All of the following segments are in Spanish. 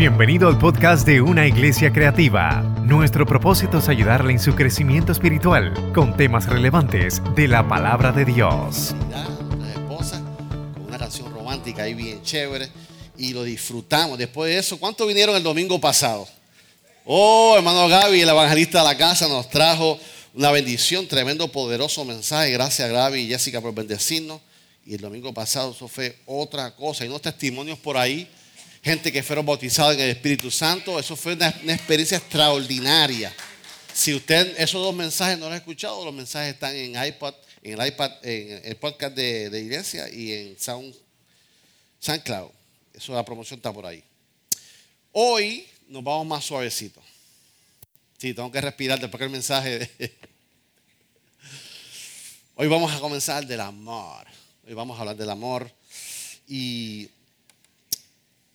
Bienvenido al podcast de Una Iglesia Creativa. Nuestro propósito es ayudarle en su crecimiento espiritual con temas relevantes de la palabra de Dios. Una esposa con una canción romántica ahí bien chévere y lo disfrutamos. Después de eso, ¿cuántos vinieron el domingo pasado? Oh, hermano Gaby, el evangelista de la casa, nos trajo una bendición, tremendo, poderoso mensaje. Gracias Gaby y Jessica por bendecirnos. Y el domingo pasado eso fue otra cosa. Hay unos testimonios por ahí gente que fueron bautizados en el Espíritu Santo. Eso fue una, experiencia extraordinaria. Si usted esos dos mensajes no los ha escuchado, los mensajes están en iPod, en el iPad, en el podcast de, iglesia y en Sound, SoundCloud. Eso la promoción está por ahí. Hoy nos vamos más suavecito. Sí, tengo que respirar después del mensaje. Hoy vamos a comenzar del amor. Hoy vamos a hablar del amor. Y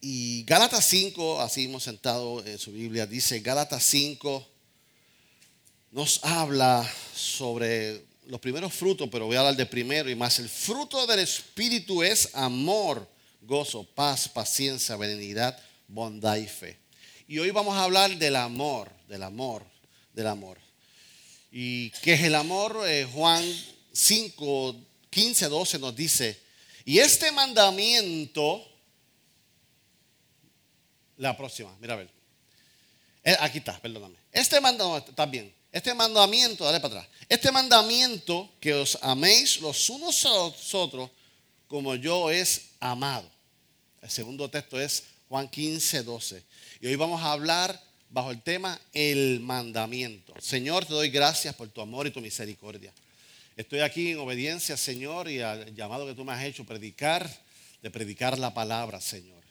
y Gálatas 5, así hemos sentado en su Biblia, dice Gálatas 5 nos habla sobre los primeros frutos, pero voy a hablar de primero y más. El fruto del Espíritu es amor, gozo, paz, paciencia, benignidad, bondad y fe. Y hoy vamos a hablar del amor, del amor, del amor. ¿Y qué es el amor? Eh, Juan 5, 15, 12 nos dice, y este mandamiento la próxima, mira a ver. Eh, aquí está, perdóname. Este mandamiento, está bien. Este mandamiento, dale para atrás. Este mandamiento que os améis los unos a los otros como yo es amado. El segundo texto es Juan 15, 12. Y hoy vamos a hablar bajo el tema el mandamiento. Señor, te doy gracias por tu amor y tu misericordia. Estoy aquí en obediencia, Señor, y al llamado que tú me has hecho, predicar, de predicar la palabra, Señor.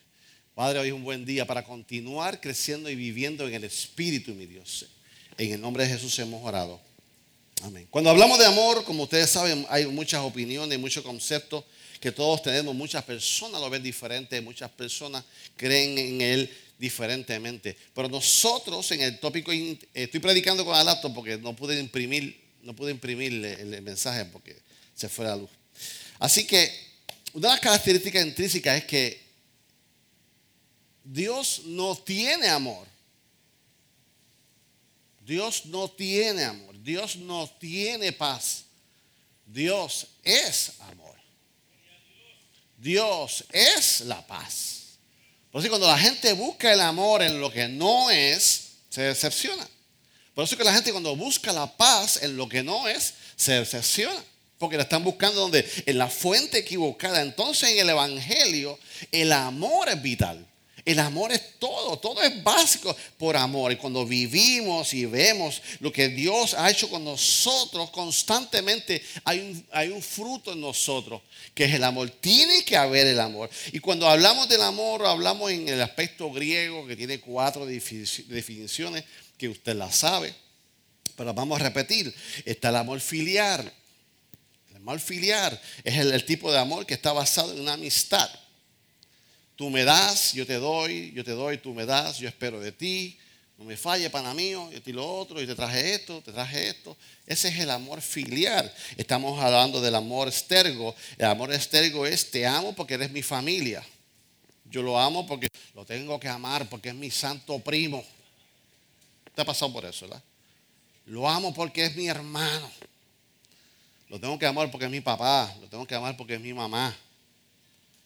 Padre, hoy es un buen día para continuar creciendo y viviendo en el Espíritu, mi Dios. En el nombre de Jesús hemos orado. Amén. Cuando hablamos de amor, como ustedes saben, hay muchas opiniones, muchos conceptos que todos tenemos. Muchas personas lo ven diferente, muchas personas creen en él diferentemente. Pero nosotros en el tópico, estoy predicando con el laptop porque no pude imprimir, no pude imprimir el mensaje porque se fue la luz. Así que una de las características intrínsecas es que Dios no tiene amor. Dios no tiene amor. Dios no tiene paz. Dios es amor. Dios es la paz. Por eso cuando la gente busca el amor en lo que no es, se decepciona. Por eso que la gente cuando busca la paz en lo que no es, se decepciona. Porque la están buscando donde? En la fuente equivocada. Entonces en el Evangelio el amor es vital. El amor es todo, todo es básico por amor. Y cuando vivimos y vemos lo que Dios ha hecho con nosotros, constantemente hay un, hay un fruto en nosotros, que es el amor. Tiene que haber el amor. Y cuando hablamos del amor, hablamos en el aspecto griego, que tiene cuatro definiciones, que usted la sabe. Pero vamos a repetir. Está el amor filial. El amor filial es el tipo de amor que está basado en una amistad. Tú me das, yo te doy, yo te doy, tú me das, yo espero de ti. No me falle, pana mío, yo te lo otro, y te traje esto, te traje esto. Ese es el amor filial. Estamos hablando del amor estergo. El amor estergo es te amo porque eres mi familia. Yo lo amo porque lo tengo que amar porque es mi santo primo. Te ha pasado por eso, ¿verdad? Lo amo porque es mi hermano. Lo tengo que amar porque es mi papá. Lo tengo que amar porque es mi mamá.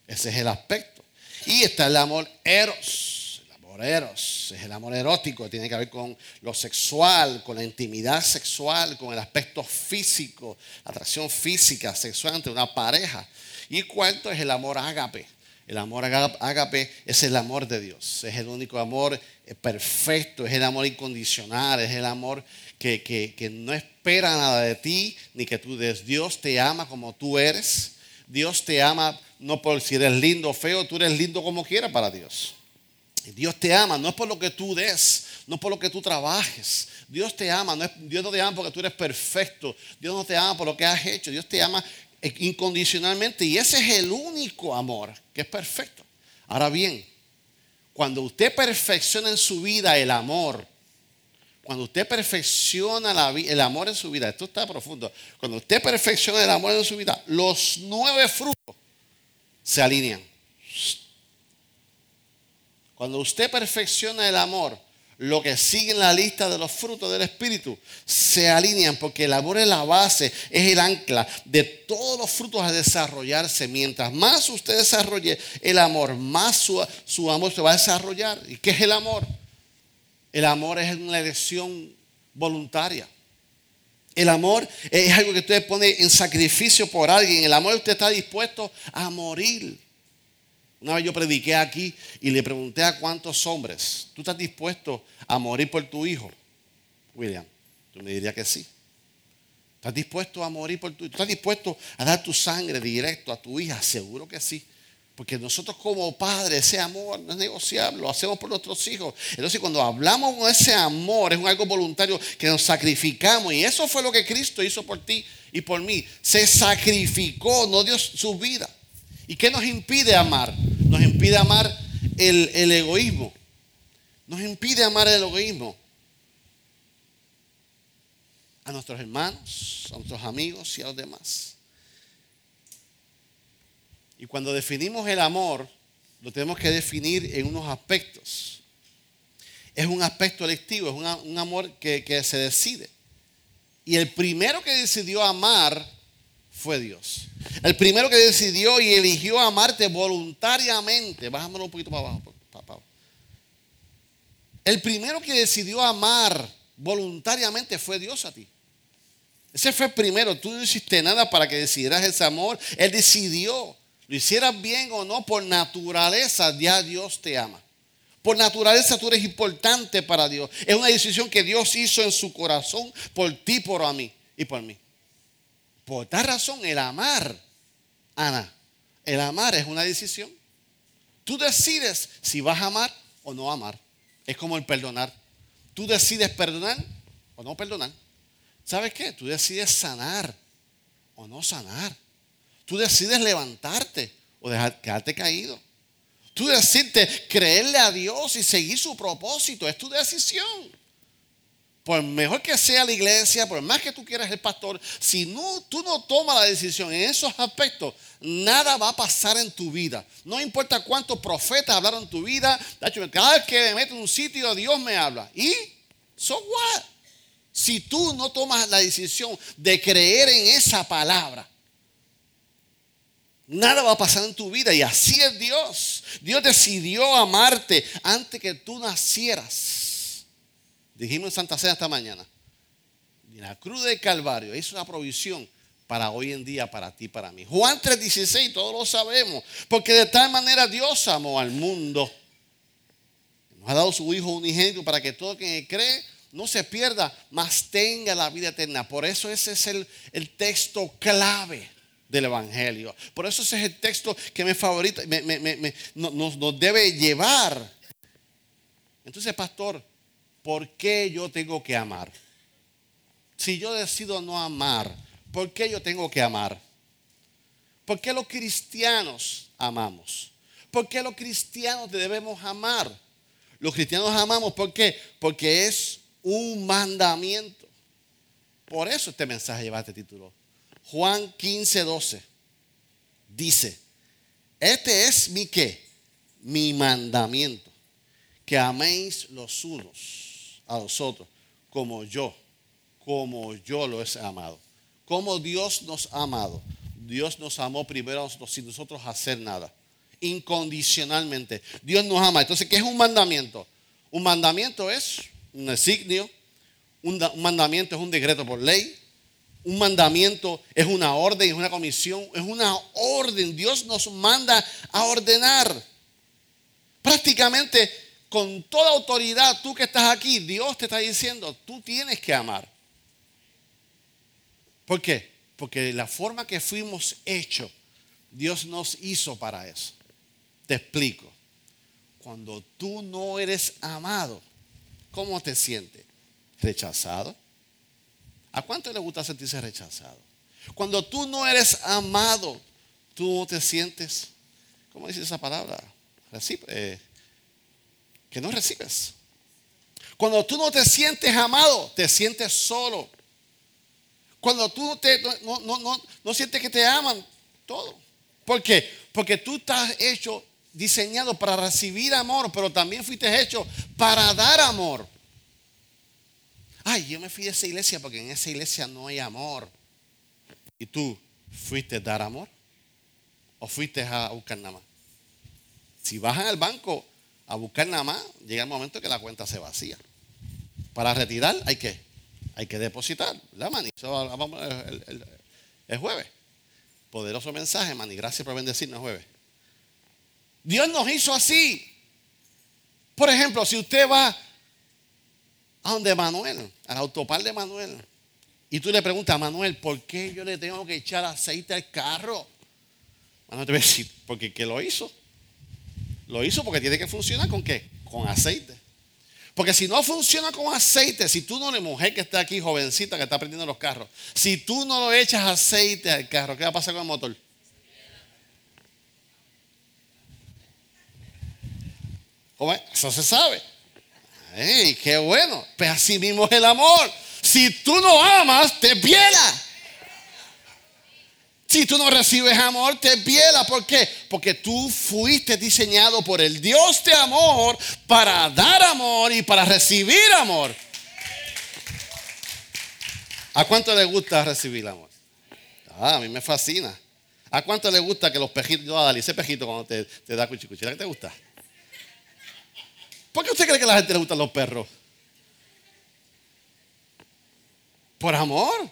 Ese es el aspecto. Y está el amor eros. El amor eros es el amor erótico, tiene que ver con lo sexual, con la intimidad sexual, con el aspecto físico, atracción física, sexual entre una pareja. Y cuarto es el amor ágape. El amor ágape es el amor de Dios, es el único amor eh, perfecto, es el amor incondicional, es el amor que, que no espera nada de ti, ni que tú des. Dios te ama como tú eres. Dios te ama no por si eres lindo o feo, tú eres lindo como quiera para Dios. Dios te ama, no es por lo que tú des, no es por lo que tú trabajes. Dios te ama, no es, Dios no te ama porque tú eres perfecto. Dios no te ama por lo que has hecho. Dios te ama incondicionalmente y ese es el único amor que es perfecto. Ahora bien, cuando usted perfecciona en su vida el amor, cuando usted perfecciona el amor en su vida, esto está profundo, cuando usted perfecciona el amor en su vida, los nueve frutos se alinean. Cuando usted perfecciona el amor, lo que sigue en la lista de los frutos del Espíritu se alinean porque el amor es la base, es el ancla de todos los frutos a desarrollarse. Mientras más usted desarrolle el amor, más su, amor se va a desarrollar. ¿Y qué es el amor? El amor es una elección voluntaria. El amor es algo que usted pone en sacrificio por alguien. El amor usted está dispuesto a morir. Una vez yo prediqué aquí y le pregunté a cuántos hombres, ¿tú estás dispuesto a morir por tu hijo? William, tú me dirías que sí. ¿Estás dispuesto a morir por tu hijo? ¿Estás dispuesto a dar tu sangre directo a tu hija? Seguro que sí. Porque nosotros como padres, ese amor no es negociable, lo hacemos por nuestros hijos. Entonces cuando hablamos con ese amor, es un algo voluntario que nos sacrificamos. Y eso fue lo que Cristo hizo por ti y por mí. Se sacrificó, no dio su vida. ¿Y qué nos impide amar? Nos impide amar el, el egoísmo. Nos impide amar el egoísmo. A nuestros hermanos, a nuestros amigos y a los demás. Y cuando definimos el amor, lo tenemos que definir en unos aspectos. Es un aspecto electivo, es un amor que, se decide. Y el primero que decidió amar fue Dios. El primero que decidió y eligió amarte voluntariamente, bájamelo un poquito para abajo. El primero que decidió amar voluntariamente fue Dios a ti. Ese fue el primero. Tú no hiciste nada para que decidieras ese amor. Él decidió. Lo hicieras bien o no, por naturaleza ya Dios te ama. Por naturaleza tú eres importante para Dios. Es una decisión que Dios hizo en su corazón por ti, por a mí y por mí. Por tal razón, el amar, Ana, el amar es una decisión. Tú decides si vas a amar o no amar. Es como el perdonar. Tú decides perdonar o no perdonar. ¿Sabes qué? Tú decides sanar o no sanar. Tú decides levantarte o dejar, quedarte caído. Tú decides creerle a Dios y seguir su propósito. Es tu decisión por mejor que sea la iglesia, por más que tú quieras el pastor, si no, tú no tomas la decisión en esos aspectos, nada va a pasar en tu vida. No importa cuántos profetas hablaron en tu vida, cada vez que me meto en un sitio, Dios me habla. ¿Y? So what? Si tú no tomas la decisión de creer en esa palabra, nada va a pasar en tu vida. Y así es Dios. Dios decidió amarte antes que tú nacieras. Dijimos en Santa Cena esta mañana. La cruz del Calvario es una provisión para hoy en día, para ti, para mí. Juan 3:16, todos lo sabemos. Porque de tal manera Dios amó al mundo. Nos ha dado su Hijo unigénito para que todo quien cree no se pierda, mas tenga la vida eterna. Por eso ese es el, texto clave del Evangelio. Por eso ese es el texto que me favorita, nos, nos debe llevar. Entonces, pastor, ¿por qué yo tengo que amar? Si yo decido no amar, ¿por qué yo tengo que amar? ¿Por qué los cristianos amamos? ¿Por qué los cristianos debemos amar? Los cristianos amamos, ¿por qué? Porque es un mandamiento. Por eso este mensaje lleva este título. Juan 15, 12 dice, este es mi qué? Mi mandamiento, que améis los unos a vosotros, como yo, como yo lo he amado. Como Dios nos ha amado. Dios nos amó primero a nosotros sin nosotros hacer nada. Incondicionalmente. Dios nos ama. Entonces, ¿qué es un mandamiento? Un mandamiento es un designio. Un, mandamiento es un decreto por ley. Un mandamiento es una orden, es una comisión, es una orden. Dios nos manda a ordenar. Prácticamente con toda autoridad, tú que estás aquí, Dios te está diciendo, tú tienes que amar. ¿Por qué? Porque la forma que fuimos hechos, Dios nos hizo para eso. Te explico. Cuando tú no eres amado, ¿cómo te sientes? ¿Rechazado? ¿A cuánto le gusta sentirse rechazado? Cuando tú no eres amado, tú te sientes, ¿cómo dice esa palabra? Eh, que no recibes. Cuando tú no te sientes amado, te sientes solo. Cuando tú te, no, no sientes que te aman, todo. ¿Por qué? Porque tú estás hecho diseñado para recibir amor, pero también fuiste hecho para dar amor. Ay, yo me fui de esa iglesia porque en esa iglesia no hay amor. ¿Y tú fuiste a dar amor? ¿O fuiste a buscar nada más? Si vas al banco a buscar nada más, llega el momento que la cuenta se vacía. Para retirar hay que, hay que depositar. La mani, el, el, jueves. Poderoso mensaje, mani. Gracias por bendecirnos jueves. Dios nos hizo así. Por ejemplo, si usted va a donde Manuel, al autopar de Manuel, y tú le preguntas a Manuel, ¿por qué yo le tengo que echar aceite al carro? Manuel te va a decir, porque ¿qué lo hizo? Lo hizo porque tiene que funcionar con qué? Con aceite. Porque si no funciona con aceite, si tú no le mujer que está aquí, jovencita que está aprendiendo los carros, si tú no le echas aceite al carro, ¿qué va a pasar con el motor? Eso se sabe. ¡Ey, qué bueno! Pues así mismo es el amor. Si tú no amas, te piela. Si tú no recibes amor, te piela. ¿Por qué? Porque tú fuiste diseñado por el Dios de amor para dar amor y para recibir amor. ¿A cuánto le gusta recibir amor? Ah, a mí me fascina. ¿A cuánto le gusta que los pejitos, yo a ese pejito cuando te, te da cuchicuchila, ¿qué te gusta? ¿Por qué usted cree que a la gente le gustan los perros? Por amor.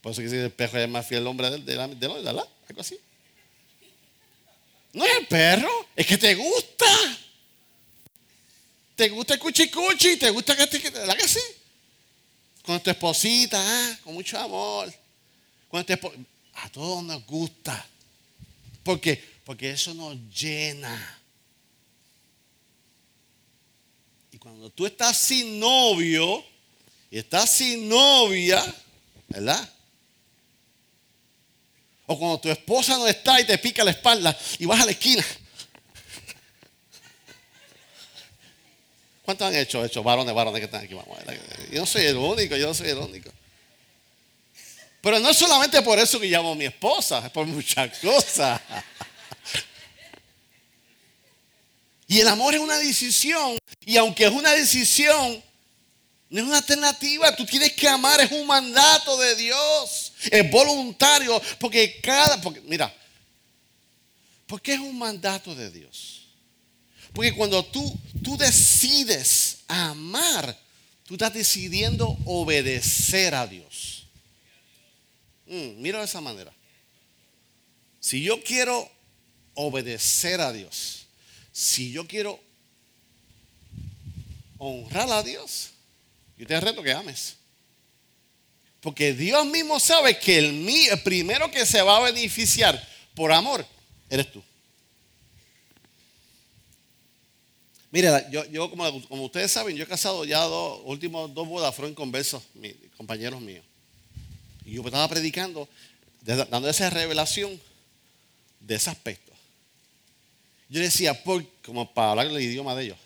Por eso que si el perro es más fiel hombre del, del, del, algo así. No es el perro, es que te gusta. Te gusta el cuchicuchi, te gusta que te. ¿Verdad que sí? Con tu esposita, ah, con mucho amor. Con tu a todos nos gusta. ¿Por qué? Porque eso nos llena. Y cuando tú estás sin novio y estás sin novia, ¿verdad? O cuando tu esposa no está y te pica la espalda y vas a la esquina. ¿Cuántos han hecho eso? Varones, varones que están aquí. Yo no soy el único, yo no soy el único. Pero no es solamente por eso que llamo a mi esposa, es por muchas cosas. Y el amor es una decisión. Y aunque es una decisión, no es una alternativa. Tú tienes que amar, es un mandato de Dios. Es voluntario. Porque cada. Porque, mira, ¿por qué es un mandato de Dios? Porque cuando tú, tú decides amar, tú estás decidiendo obedecer a Dios. Mm, mira de esa manera. Si yo quiero obedecer a Dios, si yo quiero honrar a Dios, yo te reto que ames. Porque Dios mismo sabe que el, el primero que se va a beneficiar por amor eres tú. Mira, yo, como, ustedes saben, yo he casado ya dos últimos dos bodas fueron conversos, compañeros míos. Y yo estaba predicando, dando esa revelación de ese aspecto. Yo decía, como para hablar el idioma de ellos,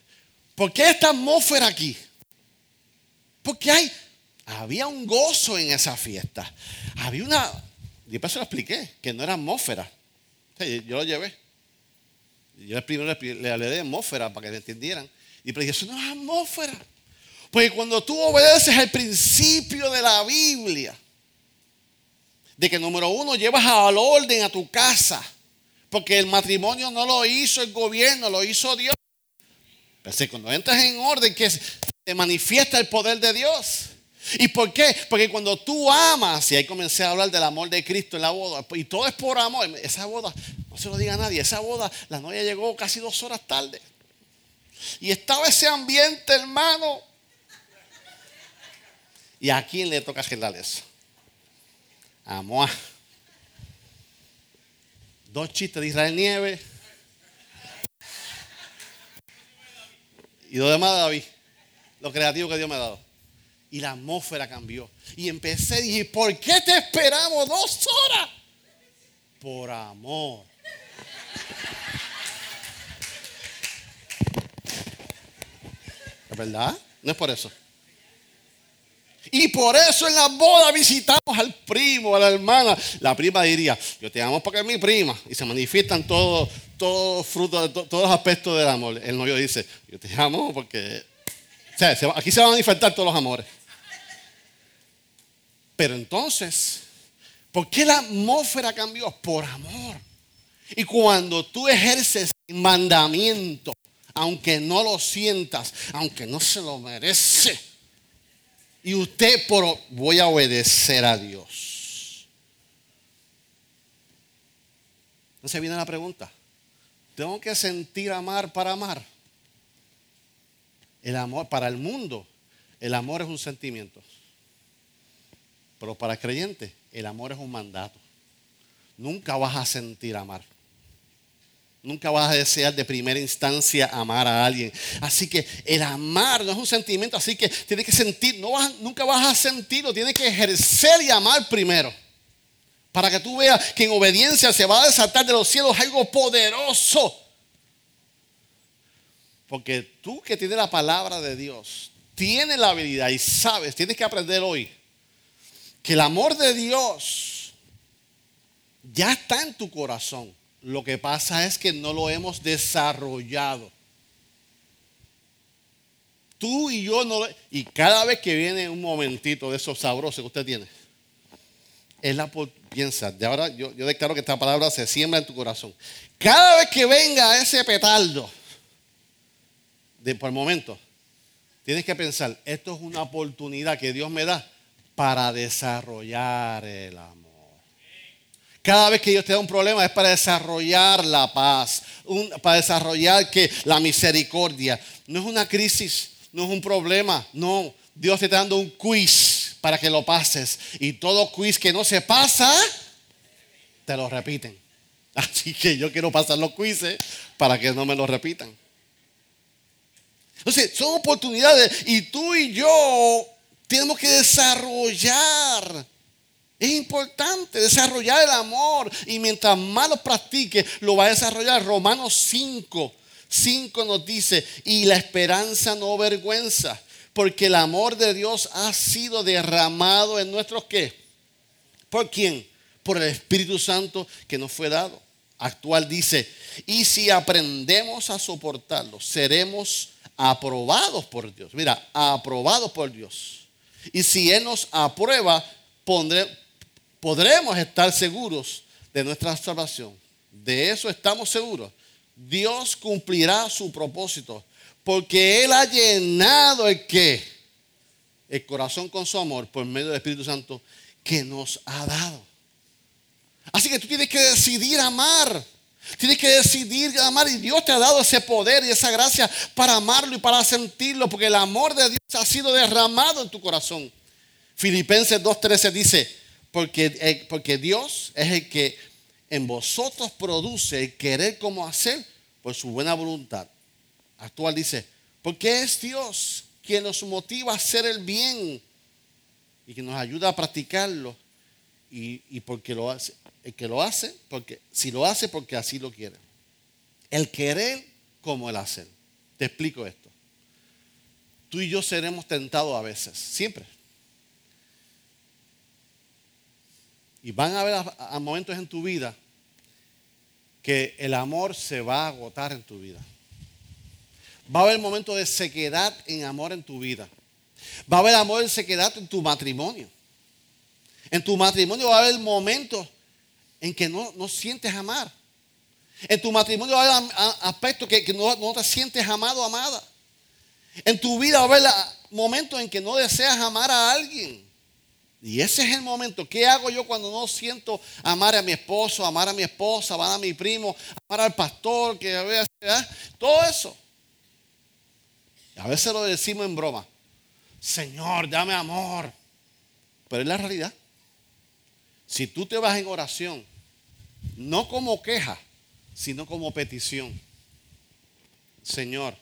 ¿por qué esta atmósfera aquí? Porque hay, había un gozo en esa fiesta. Había una, y después se lo expliqué, que no era atmósfera. yo lo llevé. Yo primero le, hablé atmósfera para que me entendieran. Y pero eso no es atmósfera. Porque cuando tú obedeces el principio de la Biblia, de que número uno llevas al orden a tu casa, porque el matrimonio no lo hizo el gobierno, lo hizo Dios. Pero cuando entras en orden, que se manifiesta el poder de Dios. ¿Y por qué? Porque cuando tú amas, y ahí comencé a hablar del amor de Cristo en la boda, y todo es por amor, esa boda, no se lo diga a nadie, esa boda, la novia llegó casi dos horas tarde. Y estaba ese ambiente, hermano. ¿Y a quién le toca arreglar eso? A Moa. Dos chistes de Israel Nieve. Y lo demás de David. Lo creativo que Dios me ha dado. Y la atmósfera cambió. Y empecé y dije, ¿por qué te esperamos dos horas? Por amor. ¿Es verdad? No es por eso. Y por eso en la boda visitamos al primo, a la hermana. La prima diría, yo te amo porque es mi prima. Y se manifiestan todos todo frutos, todos los aspectos del amor. El novio dice, yo te amo porque... O sea, aquí se van a manifestar todos los amores. Pero entonces, ¿por qué la atmósfera cambió? Por amor. Y cuando tú ejerces mandamiento, aunque no lo sientas, aunque no se lo merece, y usted por voy a obedecer a Dios. Entonces viene la pregunta. ¿Tengo que sentir amar para amar? El amor para el mundo, el amor es un sentimiento. Pero para el creyente, el amor es un mandato. Nunca vas a sentir amar. Nunca vas a desear de primera instancia amar a alguien. Así que el amar no es un sentimiento, así que tienes que sentir, no nunca vas a sentirlo, tienes que ejercer y amar primero. Para que tú veas que en obediencia se va a desatar de los cielos algo poderoso. Porque tú que tienes la palabra de Dios, tienes la habilidad y sabes, tienes que aprender hoy que el amor de Dios ya está en tu corazón. Lo que pasa es que no lo hemos desarrollado. Tú y yo no Y cada vez que viene un momentito de esos sabrosos que usted tiene, es la piensa, de ahora yo, yo declaro que esta palabra se siembra en tu corazón. Cada vez que venga ese petardo, de por el momento, tienes que pensar, esto es una oportunidad que Dios me da para desarrollar el amor. Cada vez que Dios te da un problema es para desarrollar la paz, para desarrollar que la misericordia. No es una crisis, no es un problema, no. Dios te está dando un quiz para que lo pases. Y todo quiz que no se pasa, te lo repiten. Así que yo quiero pasar los quizzes para que no me lo repitan. Entonces, son oportunidades y tú y yo tenemos que desarrollar. Es importante desarrollar el amor y mientras más lo practique, lo va a desarrollar. Romanos 5, 5 nos dice, y la esperanza no vergüenza, porque el amor de Dios ha sido derramado en nuestros qué? ¿Por quién? Por el Espíritu Santo que nos fue dado. Actual dice, y si aprendemos a soportarlo, seremos aprobados por Dios. Mira, aprobados por Dios. Y si Él nos aprueba, podremos estar seguros de nuestra salvación. De eso estamos seguros. Dios cumplirá su propósito. Porque Él ha llenado el que? El corazón con su amor por medio del Espíritu Santo que nos ha dado. Así que tú tienes que decidir amar. Tienes que decidir amar y Dios te ha dado ese poder y esa gracia para amarlo y para sentirlo, porque el amor de Dios ha sido derramado en tu corazón. Filipenses 2.13 dice, porque, eh, porque Dios es el que en vosotros produce el querer como hacer por su buena voluntad. Actual dice, porque es Dios quien nos motiva a hacer el bien y que nos ayuda a practicarlo y, y porque lo hace, el que lo hace, porque si lo hace porque así lo quiere. El querer como el hacer. Te explico esto. Tú y yo seremos tentados a veces, siempre. Y van a haber momentos en tu vida que el amor se va a agotar en tu vida. Va a haber momentos de sequedad en amor en tu vida. Va a haber amor en sequedad en tu matrimonio. En tu matrimonio va a haber momentos en que no, no sientes amar. En tu matrimonio va a haber aspectos que, no, no, te sientes amado amada. En tu vida va a haber momentos en que no deseas amar a alguien. Y ese es el momento. ¿Qué hago yo cuando no siento amar a mi esposo, amar a mi esposa, amar a mi primo, amar al pastor, que a veces, todo eso? A veces lo decimos en broma. Señor, dame amor. Pero es la realidad. Si tú te vas en oración no como queja, sino como petición. Señor,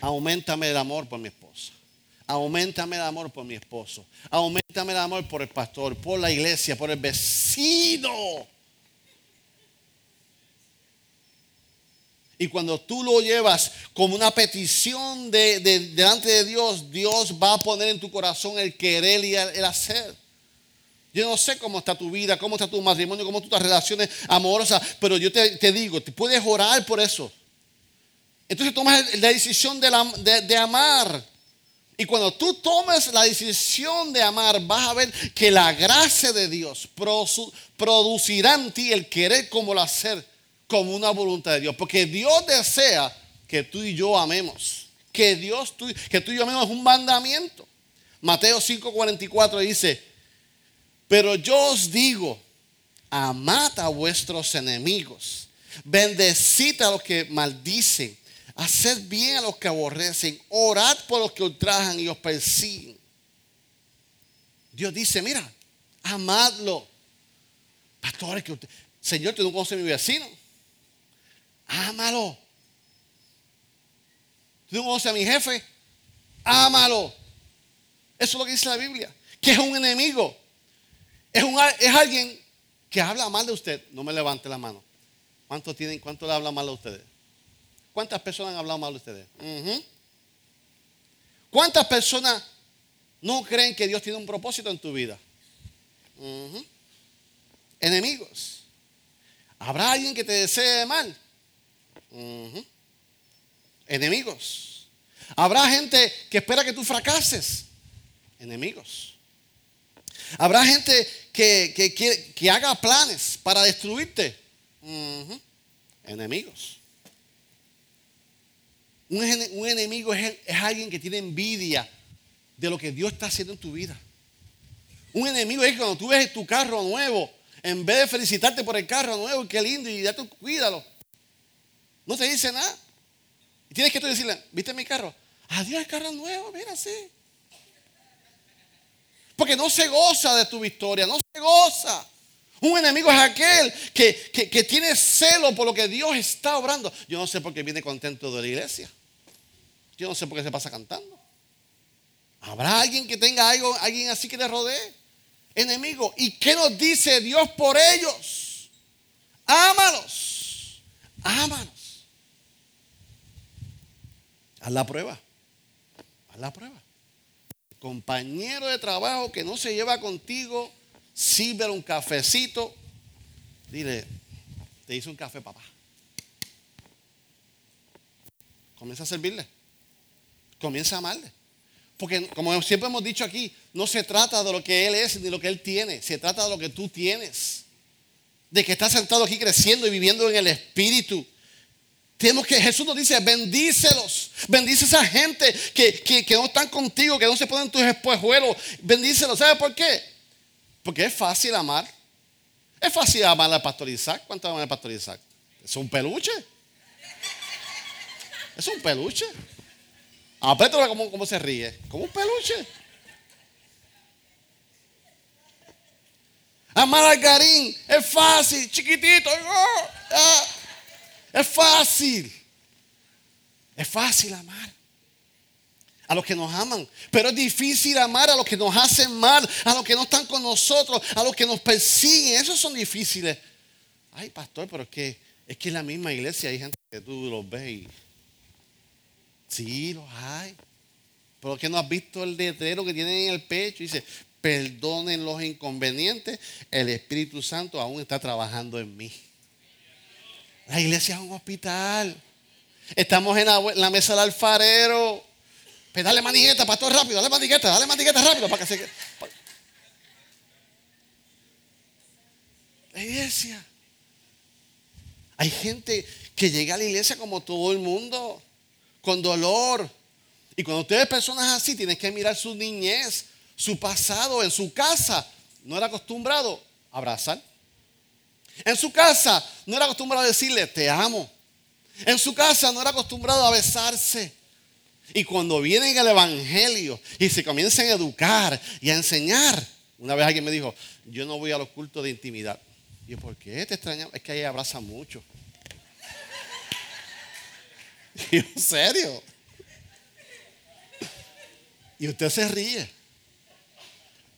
aumentame el amor por mi esposa. Aumentame el amor por mi esposo. Aumentame el amor por el pastor, por la iglesia, por el vecino. Y cuando tú lo llevas como una petición de, delante de Dios, Dios va a poner en tu corazón el querer y el, hacer. Yo no sé cómo está tu vida, cómo está tu matrimonio, cómo están tus relaciones amorosas, pero yo te, digo, te puedes orar por eso. Entonces tomas la decisión de, de amar. Y cuando tú tomes la decisión de amar, vas a ver que la gracia de Dios producirá en ti el querer como el hacer como una voluntad de Dios. Porque Dios desea que tú y yo amemos. Que Dios, tú, que tú y yo amemos es un mandamiento. Mateo 5:44 dice, pero yo os digo, amad a vuestros enemigos, bendecid a los que maldicen, haced bien a los que aborrecen, orad por los que ultrajan y os persiguen. Dios dice, mira, amadlo. Pastores, que usted, Señor, tú no conoces a mi vecino. Ámalo. Tú no conoces a mi jefe. Ámalo. Eso es lo que dice la Biblia. Que es un enemigo. Es, un, es alguien que habla mal de usted. No me levante la mano. ¿Cuánto tienen, cuánto le habla mal a ustedes? ¿Cuántas personas han hablado mal de ustedes? ¿Cuántas personas no creen que Dios tiene un propósito en tu vida? Enemigos. ¿Habrá alguien que te desee mal? Enemigos. Habrá gente que espera que tú fracases. Enemigos. Habrá gente que, que, haga planes para destruirte. Enemigos. Un, enemigo es, alguien que tiene envidia de lo que Dios está haciendo en tu vida. Un enemigo es cuando tú ves tu carro nuevo, en vez de felicitarte por el carro nuevo, qué lindo, y ya tú cuídalo. No te dice nada. Y tienes que tú decirle, ¿viste mi carro? Adiós, carro nuevo, mira así. Porque no se goza de tu victoria, no se goza. Un enemigo es aquel que, que, tiene celo por lo que Dios está obrando. Yo no sé por qué viene contento de la iglesia. Yo no sé por qué se pasa cantando. ¿Habrá alguien que tenga algo, alguien así que le rodee? Enemigo. ¿Y qué nos dice Dios por ellos? Ámalos. Ámalos. Haz la prueba. Haz la prueba. Compañero de trabajo que no se lleva contigo, sirve un cafecito. Dile, te hice un café, papá. Comienza a servirle. Comienza a amarle. Porque como siempre hemos dicho aquí, no se trata de lo que Él es ni lo que Él tiene. Se trata de lo que tú tienes. De que estás sentado aquí creciendo y viviendo en el Espíritu. Tenemos que, Jesús nos dice, bendícelos. Bendice a esa gente que, no están contigo, que no se ponen tus espejuelos. Bendícelos. ¿Sabes por qué? Porque es fácil amar. Es fácil amar al pastor Isaac. ¿Cuánto aman al pastor Isaac? Es un peluche. Es un peluche. Apriétalo como, como se ríe. Como un peluche. Amar al Garín es fácil, chiquitito. Ah. Es fácil. Es fácil amar a los que nos aman. Pero es difícil amar a los que nos hacen mal, a los que no están con nosotros, a los que nos persiguen. Esos son difíciles. Ay, pastor, pero es que es que en la misma iglesia hay gente que tú los ves y sí, los hay. Pero que no has visto el letrero que tienen en el pecho dice, perdonen los inconvenientes, el Espíritu Santo aún está trabajando en mí. La iglesia es un hospital. Estamos en la, mesa del alfarero. Pues dale manigueta, pastor, rápido, dale manigueta, dale manigueta rápido para que se. La iglesia. Hay gente que llega a la iglesia como todo el mundo, con dolor. Y cuando usted ve personas así, tienes que mirar su niñez, su pasado en su casa. No era acostumbrado a abrazar. En su casa no era acostumbrado a decirle, te amo. En su casa no era acostumbrado a besarse. Y cuando vienen al Evangelio y se comienzan a educar y a enseñar, una vez alguien me dijo, yo no voy a los cultos de intimidad. Y yo, ¿por qué te extraña? Es que ahí abraza mucho. En serio. Y usted se ríe.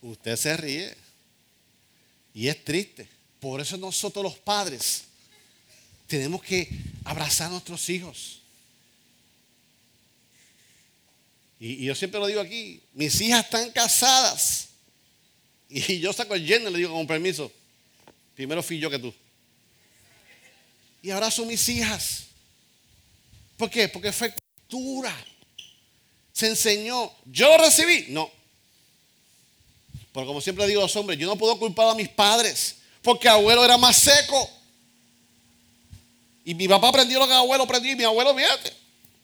Usted se ríe. Y es triste. Por eso nosotros los padres tenemos que abrazar a nuestros hijos. Y, yo siempre lo digo aquí, mis hijas están casadas. Y yo saco el yerno y le digo con permiso, primero fui yo que tú. Y ahora son mis hijas. ¿Por qué? Porque fue cultura. Se enseñó. ¿Yo lo recibí? No. Pero como siempre digo a los hombres, yo no puedo culpar a mis padres. Porque abuelo era más seco. Y mi papá aprendió lo que abuelo aprendió. Y mi abuelo, fíjate.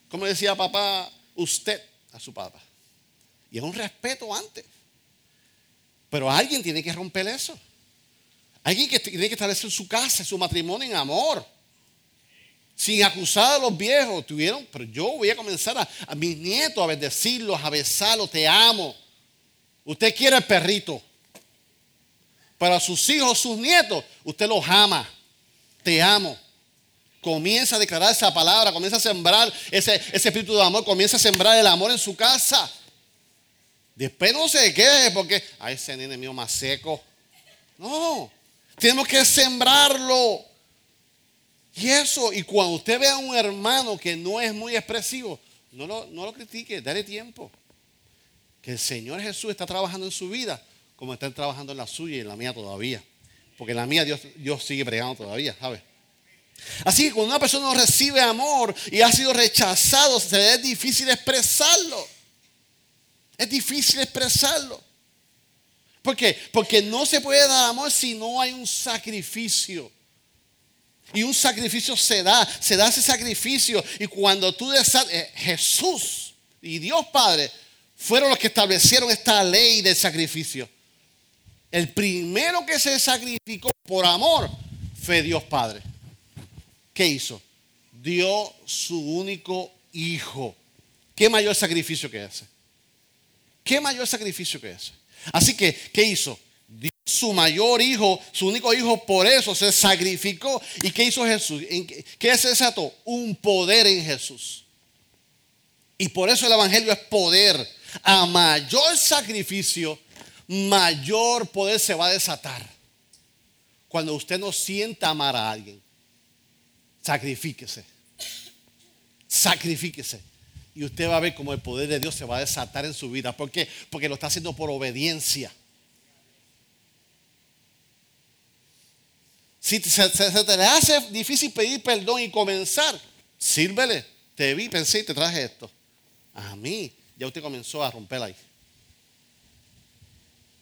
Como decía papá, usted a su papá. Y es un respeto antes. Pero alguien tiene que romper eso. Alguien tiene que establecer su casa, su matrimonio en amor. Sin acusar a los viejos. Tuvieron, pero yo voy a comenzar a, mis nietos a bendecirlos, a besarlos. Te amo. Usted quiere el perrito. Para sus hijos, sus nietos, usted los ama. Te amo. Comienza a declarar esa palabra, comienza a sembrar ese, espíritu de amor, comienza a sembrar el amor en su casa. Después no se quede porque, ay, ese nene mío más seco. No, tenemos que sembrarlo. Y eso, y cuando usted vea a un hermano que no es muy expresivo, no lo, no lo critique, dale tiempo. Que el Señor Jesús está trabajando en su vida como está trabajando en la suya y en la mía todavía. Porque en la mía Dios, Dios sigue pregando todavía, ¿sabes? Así que cuando una persona no recibe amor y ha sido rechazado, se es difícil expresarlo. Es difícil expresarlo. ¿Por qué? Porque no se puede dar amor si no hay un sacrificio. Y un sacrificio se da, se da ese sacrificio. Y cuando tú desat eh, Jesús y Dios Padre fueron los que establecieron esta ley del sacrificio. El primero que se sacrificó por amor fue Dios Padre. ¿Qué hizo? Dio su único hijo. ¿Qué mayor sacrificio que ese? ¿Qué mayor sacrificio que ese? Así que, ¿qué hizo? Su mayor hijo, su único hijo, por eso se sacrificó. ¿Y qué hizo Jesús? ¿Qué se desató? Un poder en Jesús. Y por eso el Evangelio es poder. A mayor sacrificio, mayor poder se va a desatar. Cuando usted no sienta amar a alguien, sacrifíquese. Sacrifíquese. Y usted va a ver cómo el poder de Dios se va a desatar en su vida. ¿Por qué? Porque lo está haciendo por obediencia. Si se, te le hace difícil pedir perdón y comenzar, sírvele. Te vi, pensé y te traje esto. A mí, ya usted comenzó a romper ahí.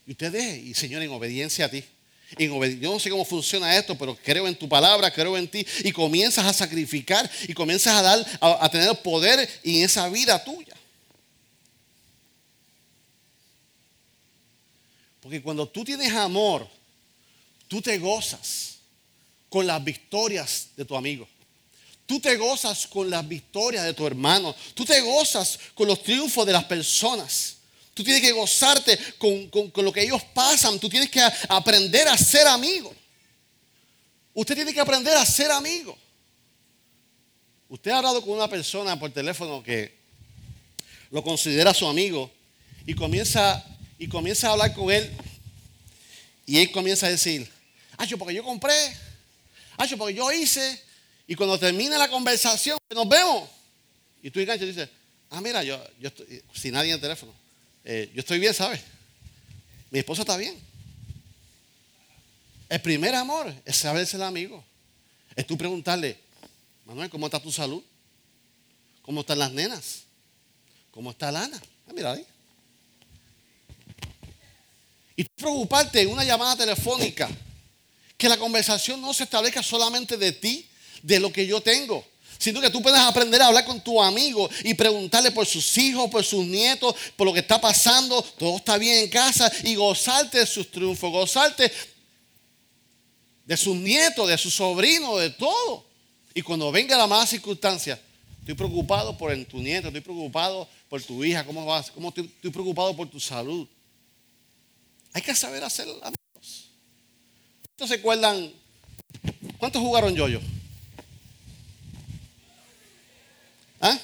Y usted deje, y Señor, en obediencia a ti. Yo no sé cómo funciona esto, pero creo en tu palabra, creo en ti. Y comienzas a sacrificar y comienzas a dar, a tener poder en esa vida tuya. Porque cuando tú tienes amor, tú te gozas con las victorias de tu amigo. Tú te gozas con las victorias de tu hermano. Tú te gozas con los triunfos de las personas. Tú tienes que gozarte con, lo que ellos pasan. Tú tienes que aprender a ser amigo. Usted tiene que aprender a ser amigo. Usted ha hablado con una persona por teléfono que lo considera su amigo y comienza, y comienza a hablar con él. Y él comienza a decir, ah, yo porque yo compré, porque yo hice. Y cuando termina la conversación, nos vemos. Y tú enganchas y dices, ah, mira, yo, yo estoy, sin nadie en el teléfono. Eh, yo estoy bien, ¿sabes? Mi esposa está bien. El primer amor es saber ser amigo. Es tú preguntarle, Manuel, ¿cómo está tu salud? ¿Cómo están las nenas? ¿Cómo está Lana? Ah, mira ahí. Y tú preocuparte en una llamada telefónica, que la conversación no se establezca solamente de ti, de lo que yo tengo sino que tú puedes aprender a hablar con tu amigo y preguntarle por sus hijos, por sus nietos, por lo que está pasando, todo está bien en casa y gozarte de sus triunfos, gozarte de sus nietos, de sus sobrinos, de todo. Y cuando venga la mala circunstancia, estoy preocupado por tu nieto, estoy preocupado por tu hija, cómo vas, cómo estoy, estoy preocupado por tu salud. Hay que saber hacer amigos. ¿Cuántos se acuerdan? ¿Cuántos jugaron yo-yo? ¿Ah?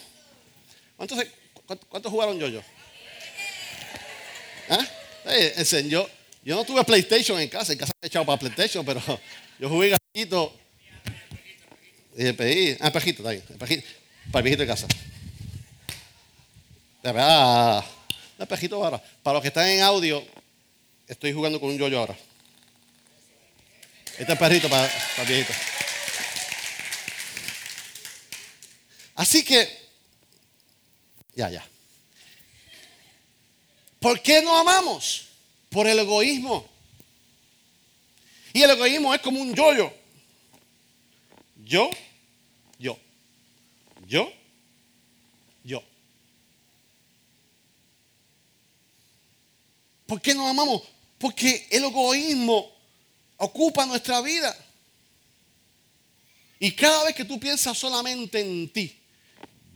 ¿Cuántos, jugaron yo-yo? ¿Ah? yo, yo no tuve PlayStation en casa, en casa he echado para PlayStation, pero yo jugué gatito. Y el pedí, ah, espejito, está bien. Espejito, para el viejito de casa. Verdad, un espejito ahora. Para los que están en audio, estoy jugando con un yoyo ahora. Este es perrito para, para el viejito. Así que, ya, ya. ¿Por qué no amamos? Por el egoísmo. Y el egoísmo es como un yoyo. Yo, yo, yo, yo. ¿Por qué no amamos? Porque el egoísmo ocupa nuestra vida. Y cada vez que tú piensas solamente en ti,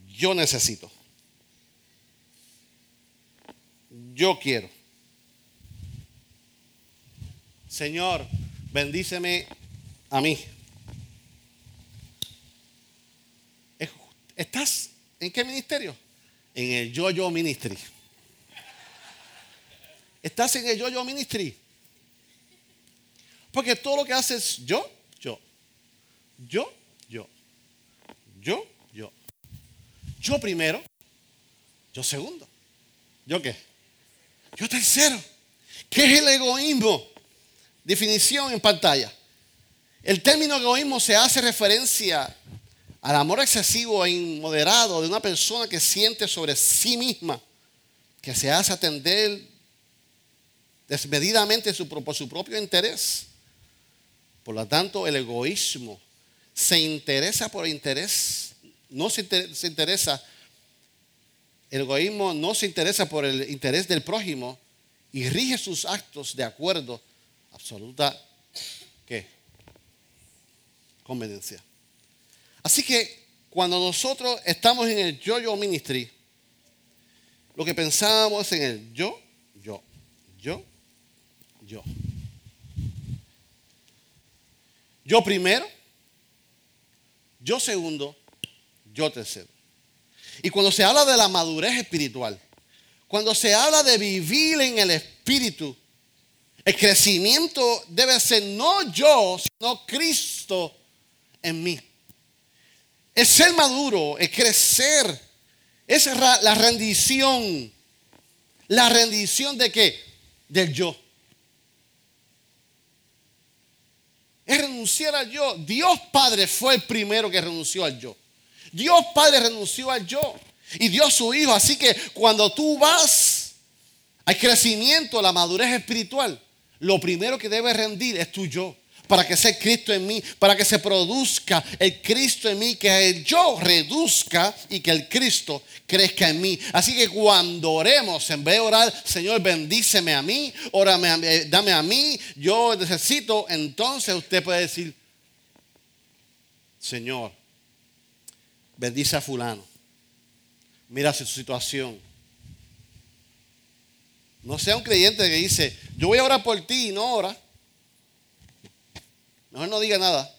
yo necesito. Yo quiero. Señor, bendíceme a mí. ¿Estás en qué ministerio? En el Yo-Yo Ministry. ¿Estás en el Yo-Yo Ministry? Porque todo lo que haces yo, yo, yo, yo, yo, yo. Yo primero, yo segundo. ¿Yo qué? Yo tercero. ¿Qué es el egoísmo? Definición en pantalla. El término egoísmo se hace referencia al amor excesivo e inmoderado de una persona que siente sobre sí misma, que se hace atender desmedidamente por su propio interés. Por lo tanto, el egoísmo se interesa por interés, no se interesa, el egoísmo no se interesa por el interés del prójimo y rige sus actos de acuerdo absoluta ¿qué? conveniencia. Así que cuando nosotros estamos en el yo-yo ministry, lo que pensábamos en el yo, yo, yo, yo. Yo primero, yo segundo, yo tercero. Y cuando se habla de la madurez espiritual, cuando se habla de vivir en el espíritu, el crecimiento debe ser no yo, sino Cristo en mí. Es ser maduro, es crecer, es la rendición. ¿La rendición de qué? Del yo. Es renunciar al yo. Dios Padre fue el primero que renunció al yo. Dios Padre renunció al yo y dio su Hijo. Así que cuando tú vas al crecimiento, a la madurez espiritual, lo primero que debes rendir es tu yo para que sea Cristo en mí, para que se produzca el Cristo en mí, que yo reduzca y que el Cristo crezca en mí. Así que cuando oremos, en vez de orar, Señor, bendíceme a mí, órame, dame a mí, yo necesito, entonces usted puede decir, Señor, bendice a fulano, mira su situación. No sea un creyente que dice, yo voy a orar por ti y no ora. Mejor no diga nada.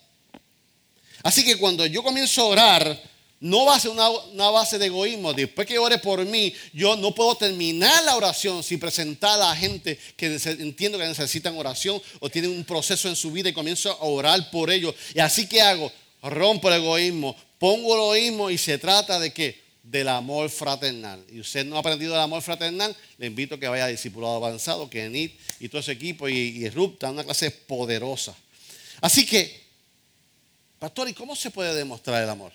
Así que cuando yo comienzo a orar, no va a ser una, base de egoísmo. Después que ore por mí, yo no puedo terminar la oración sin presentar a gente que entiendo que necesitan oración o tienen un proceso en su vida y comienzo a orar por ellos. Y así que hago, rompo el egoísmo, pongo el egoísmo y se trata de qué? Del amor fraternal. Y usted no ha aprendido el amor fraternal, le invito a que vaya a discipulado avanzado, que NIT y todo ese equipo y, y una clase poderosa. Así que, pastor, ¿y cómo se puede demostrar el amor?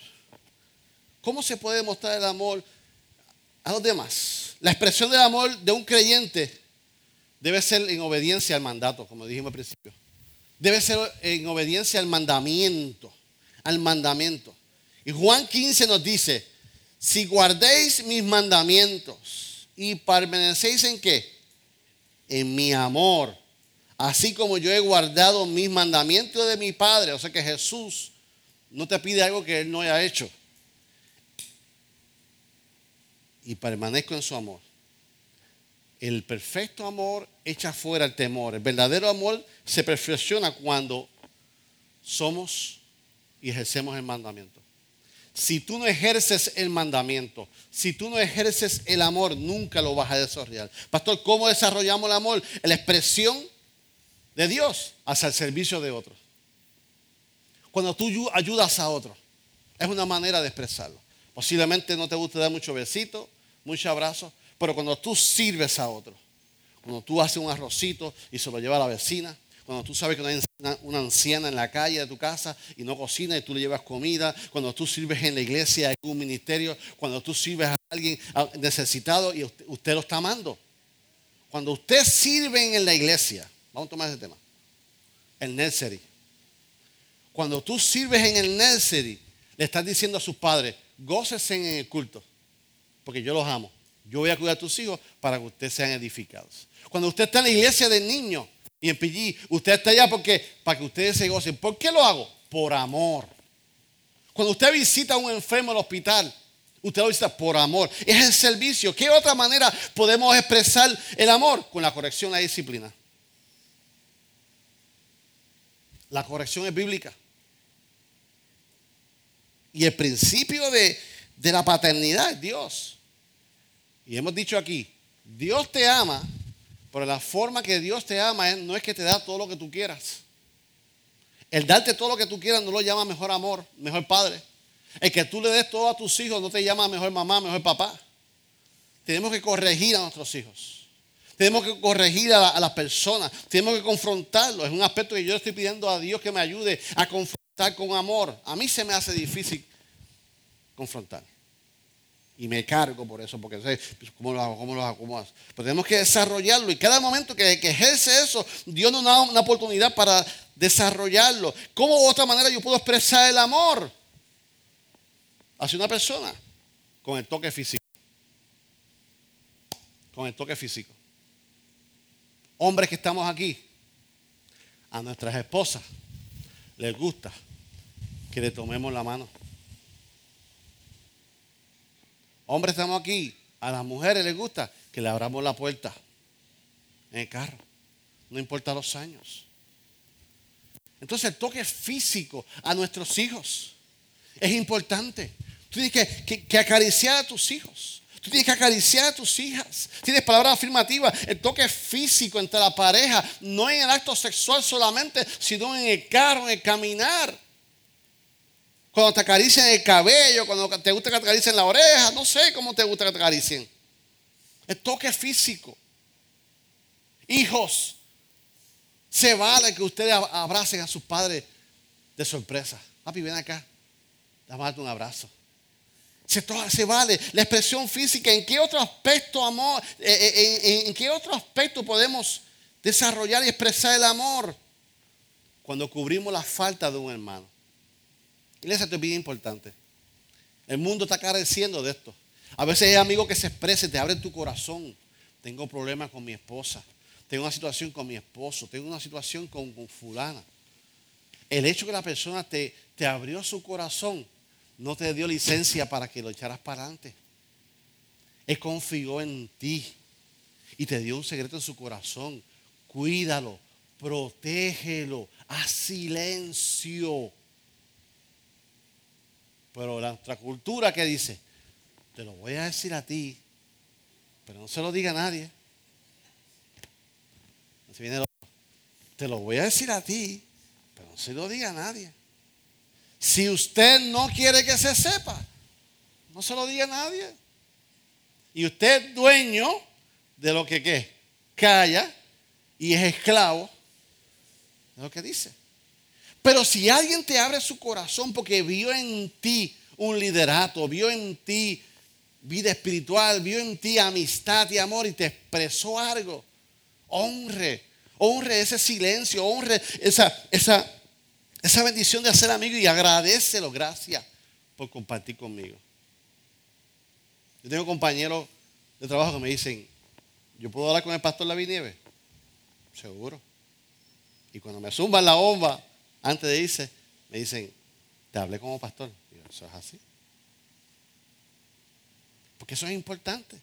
¿Cómo se puede demostrar el amor a los demás? La expresión del amor de un creyente debe ser en obediencia al mandato, como dijimos al principio. Debe ser en obediencia al mandamiento, al mandamiento. Y Juan 15 nos dice, si guardéis mis mandamientos y permanecéis en qué? En mi amor Así como yo he guardado mis mandamientos de mi Padre, o sea que Jesús no te pide algo que Él no haya hecho. Y permanezco en su amor. El perfecto amor echa fuera el temor. El verdadero amor se perfecciona cuando somos y ejercemos el mandamiento. Si tú no ejerces el mandamiento, si tú no ejerces el amor, nunca lo vas a desarrollar. Pastor, ¿cómo desarrollamos el amor? La expresión de Dios hacia el servicio de otros. Cuando tú ayudas a otros. Es una manera de expresarlo. Posiblemente no te guste dar muchos besitos, muchos abrazos, pero cuando tú sirves a otro, cuando tú haces un arrocito y se lo lleva a la vecina, cuando tú sabes que no hay una anciana en la calle de tu casa y no cocina y tú le llevas comida, cuando tú sirves en la iglesia, en un ministerio, cuando tú sirves a alguien necesitado y usted, lo está amando. Cuando usted sirve en la iglesia, vamos a tomar ese tema, el nursery. Cuando tú sirves en el nursery, le estás diciendo a sus padres, gócesen en el culto, porque yo los amo. Yo voy a cuidar a tus hijos para que ustedes sean edificados. Cuando usted está en la iglesia de niños, y en PG, usted está allá porque, para que ustedes se gocen. ¿Por qué lo hago? Por amor. Cuando usted visita a un enfermo en el hospital, usted lo visita por amor. Es el servicio. ¿Qué otra manera podemos expresar el amor? Con la corrección, la disciplina. La corrección es bíblica. Y el principio de, de la paternidad es Dios. Y hemos dicho aquí, Dios te ama pero la forma que Dios te ama no es que te da todo lo que tú quieras. El darte todo lo que tú quieras no lo llama mejor amor, mejor padre. El que tú le des todo a tus hijos no te llama mejor mamá, mejor papá. Tenemos que corregir a nuestros hijos. Tenemos que corregir a, las personas. Tenemos que confrontarlos. Es un aspecto que yo estoy pidiendo a Dios que me ayude a confrontar con amor. A mí se me hace difícil confrontar. Y me cargo por eso, porque sé cómo lo hago, cómo lo hago, cómo hago. Pero tenemos que desarrollarlo. Y cada momento que, ejerce eso, Dios nos da una oportunidad para desarrollarlo. ¿Cómo de otra manera yo puedo expresar el amor hacia una persona? Con el toque físico. Con el toque físico. Hombres que estamos aquí, a nuestras esposas les gusta que le tomemos la mano. Hombres, estamos aquí. A las mujeres les gusta que le abramos la puerta en el carro. No importa los años. Entonces el toque físico a nuestros hijos es importante. Tú tienes que, acariciar a tus hijos. Tú tienes que acariciar a tus hijas. Tienes palabras afirmativas. El toque físico entre la pareja, no en el acto sexual solamente, sino en el carro, en el caminar cuando te acaricien el cabello, cuando te gusta que te acaricien la oreja, no sé cómo te gusta que te acaricien. El toque físico. Hijos, se vale que ustedes abracen a sus padres de sorpresa. Papi, ven acá, dame un abrazo. Se, se, vale. La expresión física, ¿en qué otro aspecto, amor? Eh, eh, en, qué otro aspecto podemos desarrollar y expresar el amor? Cuando cubrimos la falta de un hermano. Iglesia, esto es bien importante. El mundo está careciendo de esto. A veces hay amigos que se expresen, te abren tu corazón. Tengo problemas con mi esposa. Tengo una situación con mi esposo. Tengo una situación con, fulana. El hecho que la persona te, te abrió su corazón no te dio licencia para que lo echaras para adelante. Él confió en ti y te dio un secreto en su corazón. Cuídalo, protégelo, haz silencio. Pero la otra cultura que dice, te lo voy a decir a ti, pero no se lo diga a nadie. Te lo voy a decir a ti, pero no se lo diga a nadie. Si usted no quiere que se sepa, no se lo diga a nadie. Y usted es dueño de lo que ¿qué? calla y es esclavo de lo que dice. Pero si alguien te abre su corazón porque vio en ti un liderato, vio en ti vida espiritual, vio en ti amistad y amor y te expresó algo, honre, honre ese silencio, honre esa, esa, esa bendición de hacer amigo y agradecelo, gracias por compartir conmigo. Yo tengo compañeros de trabajo que me dicen, ¿yo puedo hablar con el pastor David Nieves? Seguro. Y cuando me zumban la bomba, antes de irse, me dicen, te hablé como pastor. Y eso es así. Porque eso es importante.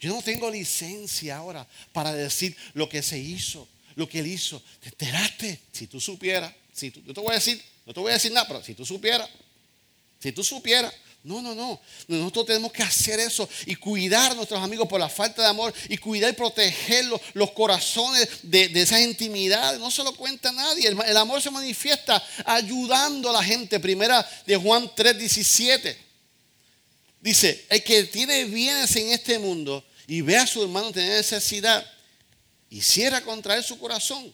Yo no tengo licencia ahora para decir lo que se hizo, lo que él hizo. Te enteraste. Si tú supieras, si tú, yo te voy a decir, no te voy a decir nada, pero si tú supieras, si tú supieras, No, no, no. Nosotros tenemos que hacer eso y cuidar a nuestros amigos por la falta de amor y cuidar y proteger los, corazones de, de, esas intimidades. No se lo cuenta nadie. El, amor se manifiesta ayudando a la gente. Primera de Juan 3:17. Dice, el que tiene bienes en este mundo y ve a su hermano tener necesidad y cierra contra él su corazón,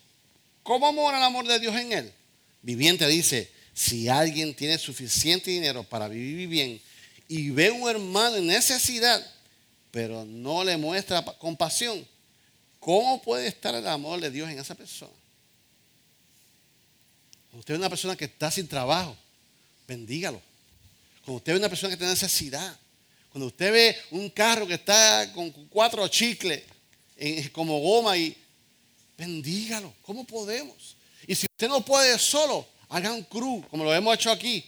¿cómo mora el amor de Dios en él? Viviente dice, si alguien tiene suficiente dinero para vivir bien y ve a un hermano en necesidad, pero no le muestra compasión, ¿cómo puede estar el amor de Dios en esa persona? Cuando usted ve una persona que está sin trabajo, bendígalo. Cuando usted ve una persona que tiene necesidad, cuando usted ve un carro que está con cuatro chicles como goma y bendígalo. ¿Cómo podemos? Y si usted no puede solo, hagan un cruz, como lo hemos hecho aquí.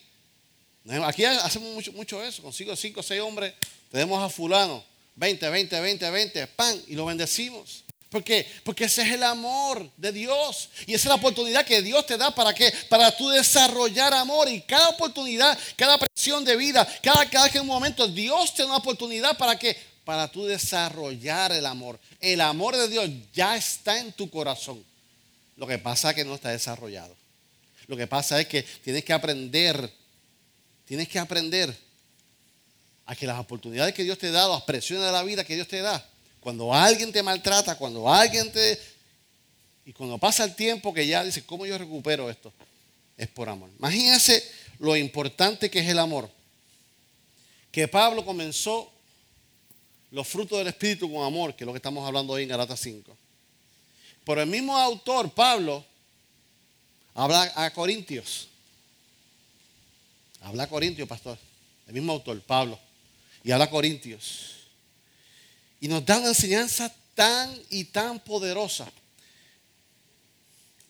Aquí hacemos mucho, mucho eso. Consigo cinco o seis hombres, tenemos a fulano, 20, 20, 20, 20, pan, y lo bendecimos. ¿Por qué? Porque ese es el amor de Dios. Y esa es la oportunidad que Dios te da para qué? Para tú desarrollar amor. Y cada oportunidad, cada presión de vida, cada, cada que momento, Dios te da una oportunidad para que Para tú desarrollar el amor. El amor de Dios ya está en tu corazón. Lo que pasa es que no está desarrollado. Lo que pasa es que tienes que aprender, tienes que aprender a que las oportunidades que Dios te da, las presiones de la vida que Dios te da, cuando alguien te maltrata, cuando alguien te... Y cuando pasa el tiempo que ya dices, ¿cómo yo recupero esto? Es por amor. Imagínense lo importante que es el amor. Que Pablo comenzó los frutos del Espíritu con amor, que es lo que estamos hablando hoy en Galatas 5. Por el mismo autor, Pablo, Habla a Corintios. Habla a Corintios, pastor. El mismo autor, Pablo. Y habla a Corintios. Y nos da una enseñanza tan y tan poderosa.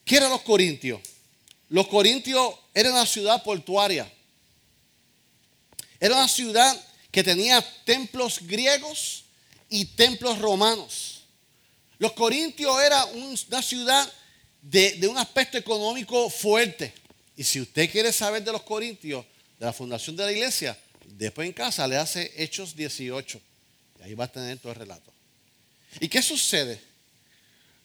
¿Qué eran los corintios? Los corintios eran una ciudad portuaria. Era una ciudad que tenía templos griegos y templos romanos. Los corintios era una ciudad de, un aspecto económico fuerte. Y si usted quiere saber de los corintios, de la fundación de la iglesia, después en casa le hace Hechos 18. Y ahí va a tener todo el relato. ¿Y qué sucede?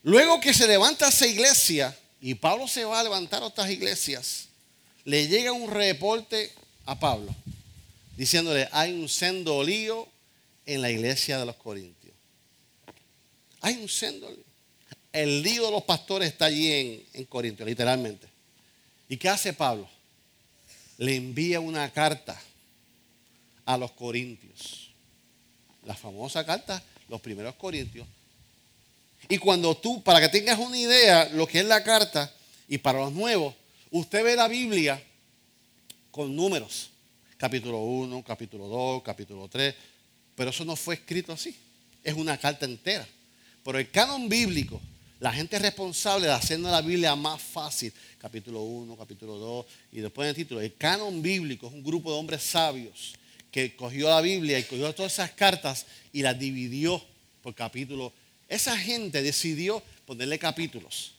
Luego que se levanta esa iglesia, y Pablo se va a levantar otras iglesias, le llega un reporte a Pablo, diciéndole, hay un sendo lío en la iglesia de los corintios. Hay un sendo lío el lío de los pastores está allí en, en Corintios, literalmente. ¿Y qué hace Pablo? Le envía una carta a los corintios. La famosa carta, los primeros corintios. Y cuando tú, para que tengas una idea lo que es la carta, y para los nuevos, usted ve la Biblia con números. Capítulo 1, capítulo 2, capítulo 3. Pero eso no fue escrito así. Es una carta entera. Pero el canon bíblico la gente responsable de hacernos la Biblia más fácil, capítulo 1, capítulo 2, y después el título. El canon bíblico es un grupo de hombres sabios que cogió la Biblia y cogió todas esas cartas y las dividió por capítulos. Esa gente decidió ponerle capítulos.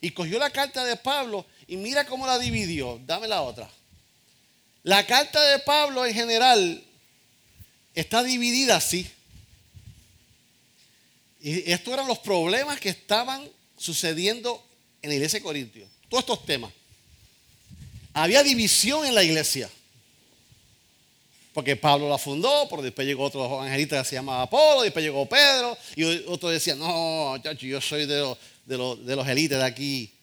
Y cogió la carta de Pablo y mira cómo la dividió. Dame la otra. La carta de Pablo en general está dividida así. Y estos eran los problemas que estaban sucediendo en la iglesia de Corintios. Todos estos temas. Había división en la iglesia. Porque Pablo la fundó, pero después llegó otro evangelista que se llamaba Apolo, después llegó Pedro, y otro decía, no, chacho, yo soy de los, de, de los élites de aquí.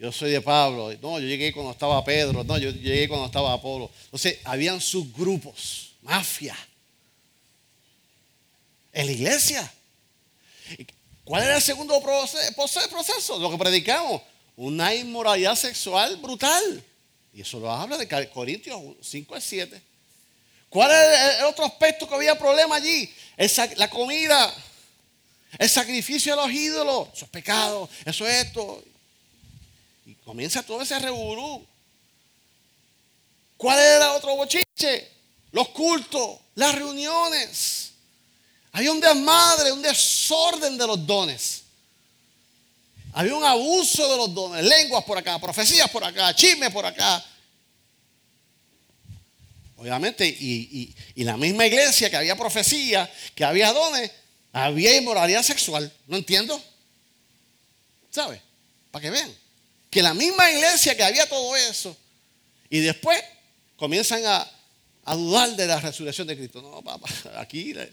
Yo soy de Pablo. No, yo llegué cuando estaba Pedro. No, yo llegué cuando estaba Apolo. Entonces, habían subgrupos, mafia. En la iglesia. ¿Cuál era el segundo proceso? Lo que predicamos. Una inmoralidad sexual brutal. Y eso lo habla de Corintios 5 a 7. ¿Cuál era el otro aspecto que había problema allí? la comida, el sacrificio a los ídolos. Eso es pecado, eso es esto. Y comienza todo ese reburú. ¿Cuál era otro bochiche? Los cultos, las reuniones. Había un desmadre, un desorden de los dones. Había un abuso de los dones. Lenguas por acá, profecías por acá, chismes por acá. Obviamente, y, y, la misma iglesia que había profecía, que había dones, había inmoralidad sexual. ¿No entiendo? ¿Sabe? Para que vean. Que la misma iglesia que había todo eso, y después comienzan a, dudar de la resurrección de Cristo. No, papá, aquí eso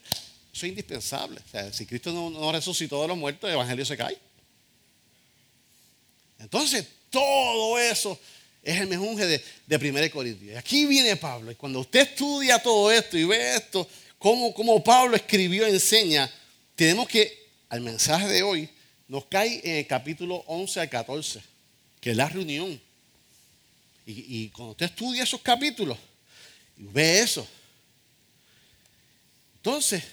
es indispensable. O sea, si Cristo no, resucitó de los muertos, el Evangelio se cae. Entonces, todo eso es el menjunje de, de 1 Corintios. Aquí viene Pablo. Y cuando usted estudia todo esto y ve esto, cómo, cómo Pablo escribió, enseña, tenemos que, al mensaje de hoy, nos cae en el capítulo 11 al 14, que es la reunión. Y, cuando usted estudia esos capítulos, ve eso. Entonces,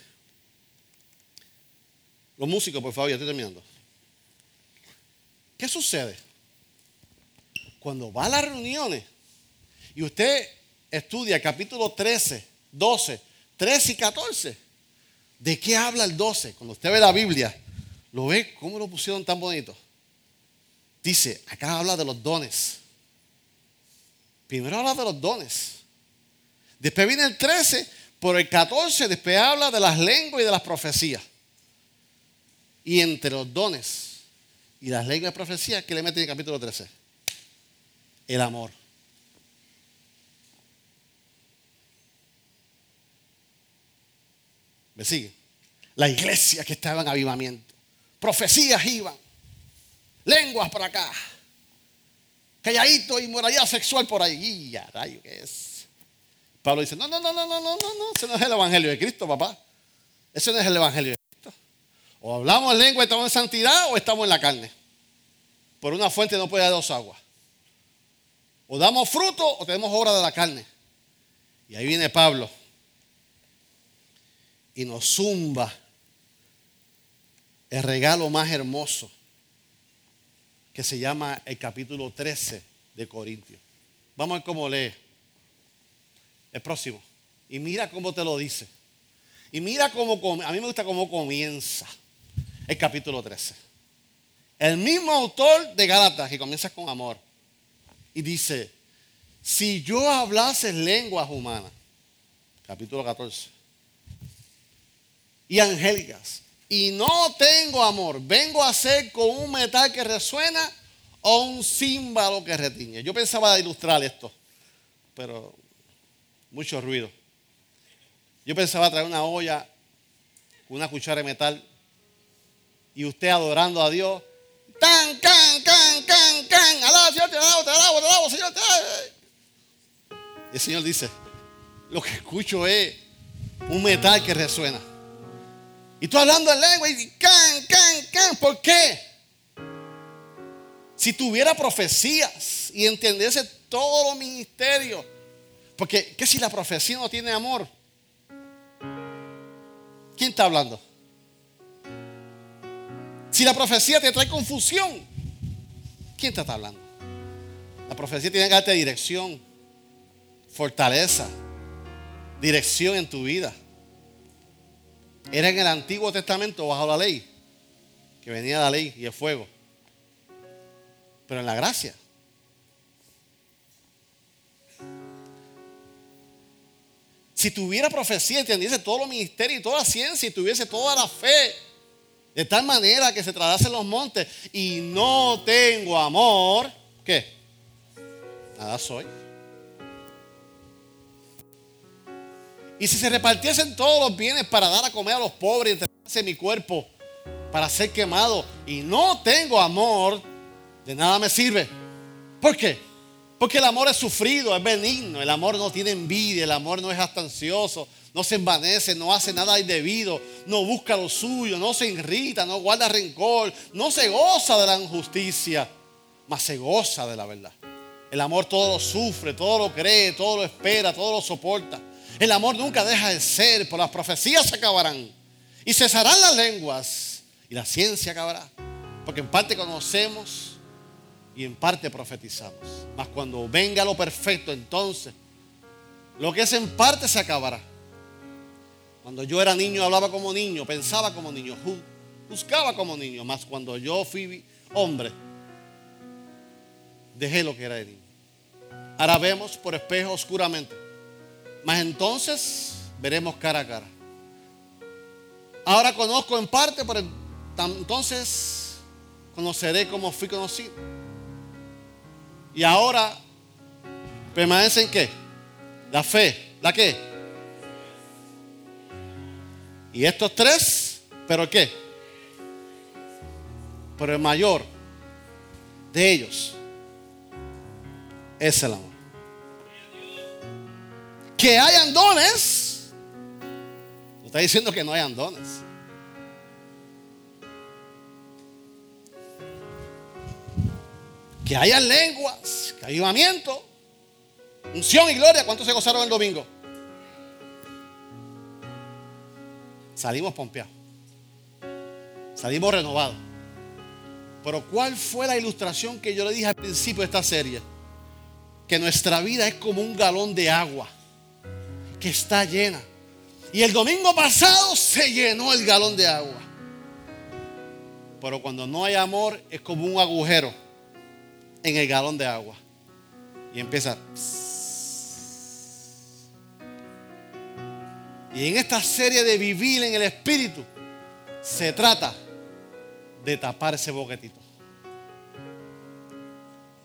los músicos, por favor, ya estoy terminando. ¿Qué sucede? Cuando va a las reuniones y usted estudia capítulo 13, 12, 13 y 14, ¿de qué habla el 12? Cuando usted ve la Biblia, ¿lo ve cómo lo pusieron tan bonito? Dice, acá habla de los dones. Primero habla de los dones. Después viene el 13, por el 14, después habla de las lenguas y de las profecías. Y entre los dones y las lenguas y profecías, ¿qué le mete en el capítulo 13? El amor. ¿Me sigue? La iglesia que estaba en avivamiento. Profecías iban. Lenguas por acá. Calladito y moralidad sexual por ahí. Ya, rayo, ¿qué es? Pablo dice, no, no, no, no, no, no, no, no, ese no es el Evangelio de Cristo, papá. Ese no es el Evangelio de Cristo. O hablamos en lengua y estamos en santidad o estamos en la carne. Por una fuente no puede dar dos aguas. O damos fruto o tenemos obra de la carne. Y ahí viene Pablo y nos zumba el regalo más hermoso que se llama el capítulo 13 de Corintios. Vamos a ver cómo lee. El próximo. Y mira cómo te lo dice. Y mira cómo, a mí me gusta cómo comienza el capítulo 13. El mismo autor de Gálatas, que comienza con amor, y dice, si yo hablase lenguas humanas, capítulo 14, y angélicas, y no tengo amor, vengo a ser con un metal que resuena o un címbalo que retiñe. Yo pensaba ilustrar esto, pero mucho ruido. Yo pensaba traer una olla, una cuchara de metal, y usted adorando a Dios, tan, can, can, can, can, alaba, Señor, te alabo, te alabo, te alabo, Señor, te el Señor dice, lo que escucho es un metal que resuena. Y tú hablando en lengua y can, can, can, ¿por qué? Si tuviera profecías y entendiese todos los ministerios, porque, ¿qué si la profecía no tiene amor? ¿Quién está hablando? Si la profecía te trae confusión, ¿quién está hablando? La profecía tiene que darte dirección, fortaleza, dirección en tu vida. Era en el Antiguo Testamento bajo la ley, que venía la ley y el fuego. Pero en la gracia Si tuviera profecía, entendiese todo los ministerios y toda la ciencia y tuviese toda la fe, de tal manera que se en los montes y no tengo amor, ¿qué? Nada soy. Y si se repartiesen todos los bienes para dar a comer a los pobres y entregarse mi cuerpo para ser quemado y no tengo amor, de nada me sirve. ¿Por qué? Porque el amor es sufrido, es benigno, el amor no tiene envidia, el amor no es astancioso, no se envanece, no hace nada indebido, no busca lo suyo, no se irrita, no guarda rencor, no se goza de la injusticia, mas se goza de la verdad. El amor todo lo sufre, todo lo cree, todo lo espera, todo lo soporta. El amor nunca deja de ser, por las profecías se acabarán y cesarán las lenguas y la ciencia acabará. Porque en parte conocemos y en parte profetizamos. Mas cuando venga lo perfecto, entonces lo que es en parte se acabará. Cuando yo era niño hablaba como niño, pensaba como niño, buscaba como niño. Mas cuando yo fui hombre, dejé lo que era de niño. Ahora vemos por espejo oscuramente. Mas entonces veremos cara a cara. Ahora conozco en parte, pero entonces conoceré como fui conocido. Y ahora permanece en qué? La fe. ¿La qué? Y estos tres, ¿pero qué? Pero el mayor de ellos es el amor. Que hayan dones. No está diciendo que no hayan dones. Que hayan lenguas, que avivamiento, unción y gloria. ¿Cuántos se gozaron el domingo? Salimos pompeados. Salimos renovados. Pero ¿cuál fue la ilustración que yo le dije al principio de esta serie? Que nuestra vida es como un galón de agua que está llena. Y el domingo pasado se llenó el galón de agua. Pero cuando no hay amor es como un agujero en el galón de agua. Y empieza. Y en esta serie de vivir en el Espíritu se trata de tapar ese boquetito.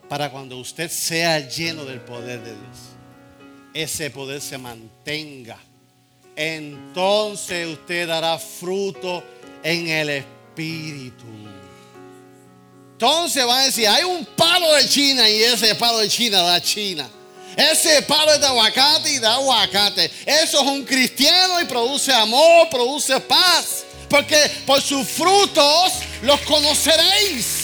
Para cuando usted sea lleno del poder de Dios, ese poder se mantenga. Entonces usted dará fruto en el Espíritu. Entonces va a decir, hay un palo de China y ese palo de China da China. Ese palo es de aguacate y da aguacate. Eso es un cristiano y produce amor, produce paz. Porque por sus frutos los conoceréis.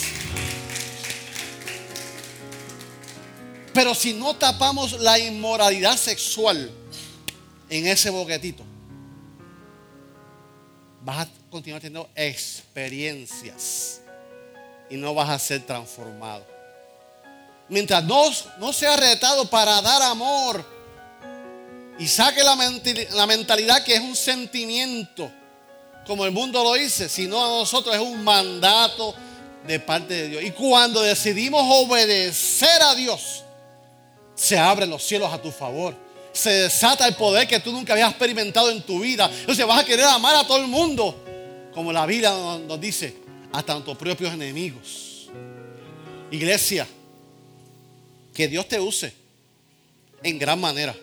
Pero si no tapamos la inmoralidad sexual en ese boquetito, vas a continuar teniendo experiencias y no vas a ser transformado. Mientras no, no sea retado para dar amor y saque la, la mentalidad que es un sentimiento como el mundo lo dice, sino a nosotros es un mandato de parte de Dios. Y cuando decidimos obedecer a Dios, se abren los cielos a tu favor. Se desata el poder que tú nunca habías experimentado en tu vida. Entonces vas a querer amar a todo el mundo, como la Biblia nos dice, hasta a tus propios enemigos. Iglesia, que Dios te use en gran manera,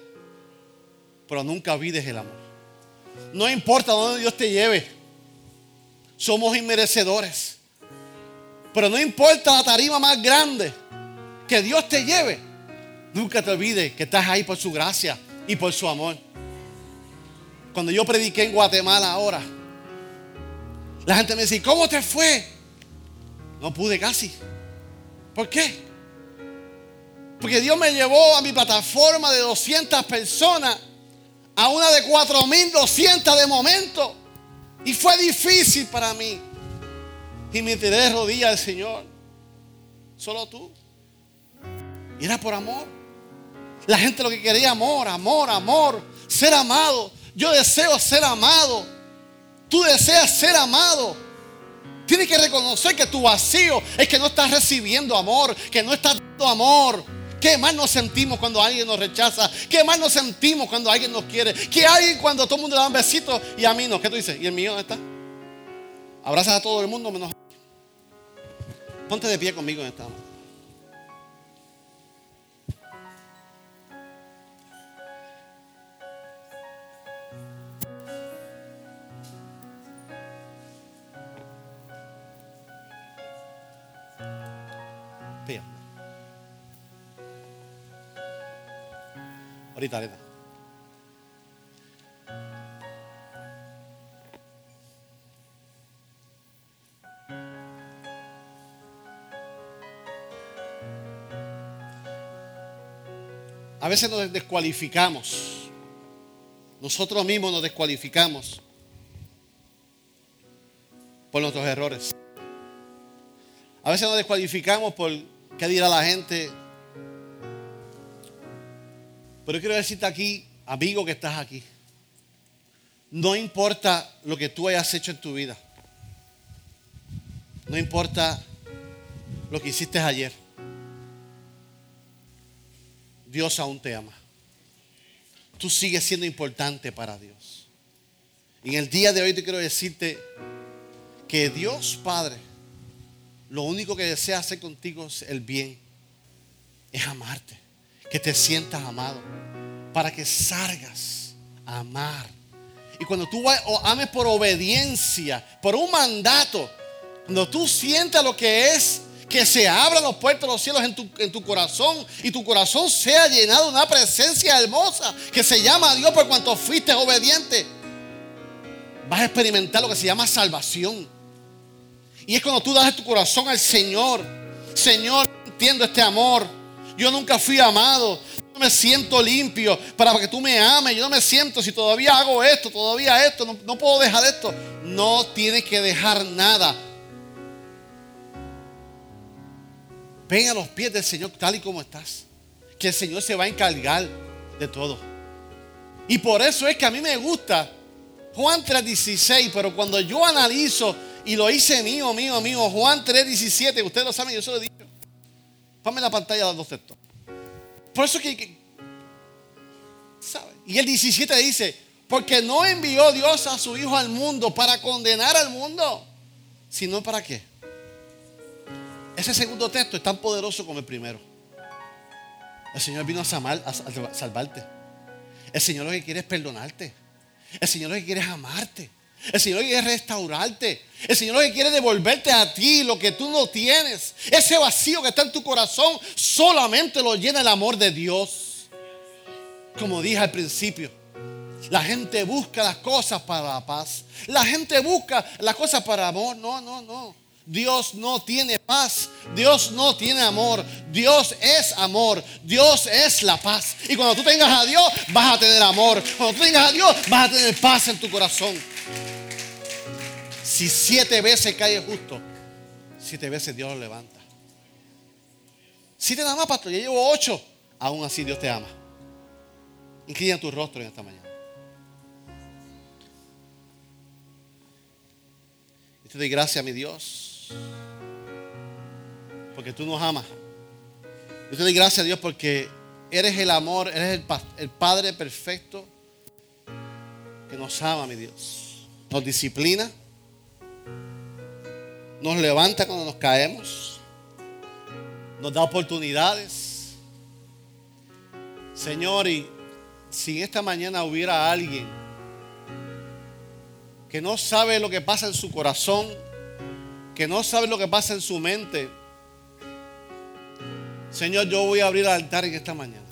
pero nunca olvides el amor. No importa dónde Dios te lleve. Somos inmerecedores. Pero no importa la tarima más grande que Dios te lleve. Nunca te olvides que estás ahí por su gracia y por su amor. Cuando yo prediqué en Guatemala ahora, la gente me decía, ¿cómo te fue? No pude casi. ¿Por qué? Porque Dios me llevó a mi plataforma de 200 personas a una de 4.200 de momento. Y fue difícil para mí. Y me tiré de rodillas al Señor. Solo tú. Y era por amor. La gente lo que quería amor, amor, amor. Ser amado. Yo deseo ser amado. Tú deseas ser amado. Tienes que reconocer que tu vacío es que no estás recibiendo amor, que no estás dando amor. ¿Qué más nos sentimos cuando alguien nos rechaza? ¿Qué más nos sentimos cuando alguien nos quiere? ¿Qué hay cuando todo el mundo le da un besito y a mí no? ¿Qué tú dices? ¿Y el mío dónde está? Abrazas a todo el mundo menos. Ponte de pie conmigo en esta mano. A veces nos descualificamos. Nosotros mismos nos descualificamos por nuestros errores. A veces nos descualificamos por qué dirá la gente, pero quiero decirte aquí, amigo que estás aquí, no importa lo que tú hayas hecho en tu vida, no importa lo que hiciste ayer, Dios aún te ama. tú sigues siendo importante para Dios. En el día de hoy te quiero decirte que Dios Padre, lo único que desea hacer contigo es el bien, es amarte, que te sientas amado, para que salgas a amar. Y cuando tú ames por obediencia, por un mandato, cuando tú sientas lo que es que se abran los puertos de los cielos en tu, en tu, corazón y tu corazón sea llenado de una presencia hermosa que se llama Dios por cuanto fuiste obediente, vas a experimentar lo que se llama salvación. Y es cuando tú das tu corazón al Señor. Señor, entiendo este amor. Yo nunca fui amado. Yo me siento limpio para que tú me ames. Yo no me siento si todavía hago esto, todavía esto. No, no puedo dejar esto. No tienes que dejar nada. Ven a los pies del Señor tal y como estás. Que el Señor se va a encargar de todo. Y por eso es que a mí me gusta Juan 3:16, pero cuando yo analizo y lo hice mío, mío, mío. Juan 3:17, ustedes lo saben, yo se lo he dicho. Ponme la pantalla los dos textos. Por eso que, ¿sabe? Y el 17 dice, porque no envió Dios a su Hijo al mundo para condenar al mundo, sino para qué. Ese segundo texto es tan poderoso como el primero. El Señor vino a salvarte. El Señor lo que quiere es perdonarte. El Señor lo que quiere es amarte. El Señor quiere restaurarte. El Señor quiere devolverte a ti lo que tú no tienes. Ese vacío que está en tu corazón solamente lo llena el amor de Dios. Como dije al principio, la gente busca las cosas para la paz. La gente busca las cosas para amor. No, no, no. Dios no tiene paz, Dios no tiene amor, Dios es amor, Dios es la paz. Y cuando tú tengas a Dios, vas a tener amor. Cuando tú tengas a Dios, vas a tener paz en tu corazón. Si siete veces cae justo, siete veces Dios lo levanta. Si te ama, pastor, ya llevo ocho, aún así Dios te ama. Inclina tu rostro en esta mañana. Y te doy gracias, mi Dios porque tú nos amas. Yo te doy gracias a Dios porque eres el amor, eres el, el Padre perfecto que nos ama, mi Dios. Nos disciplina, nos levanta cuando nos caemos, nos da oportunidades. Señor, y si esta mañana hubiera alguien que no sabe lo que pasa en su corazón, que no sabe lo que pasa en su mente, Señor, yo voy a abrir el altar en esta mañana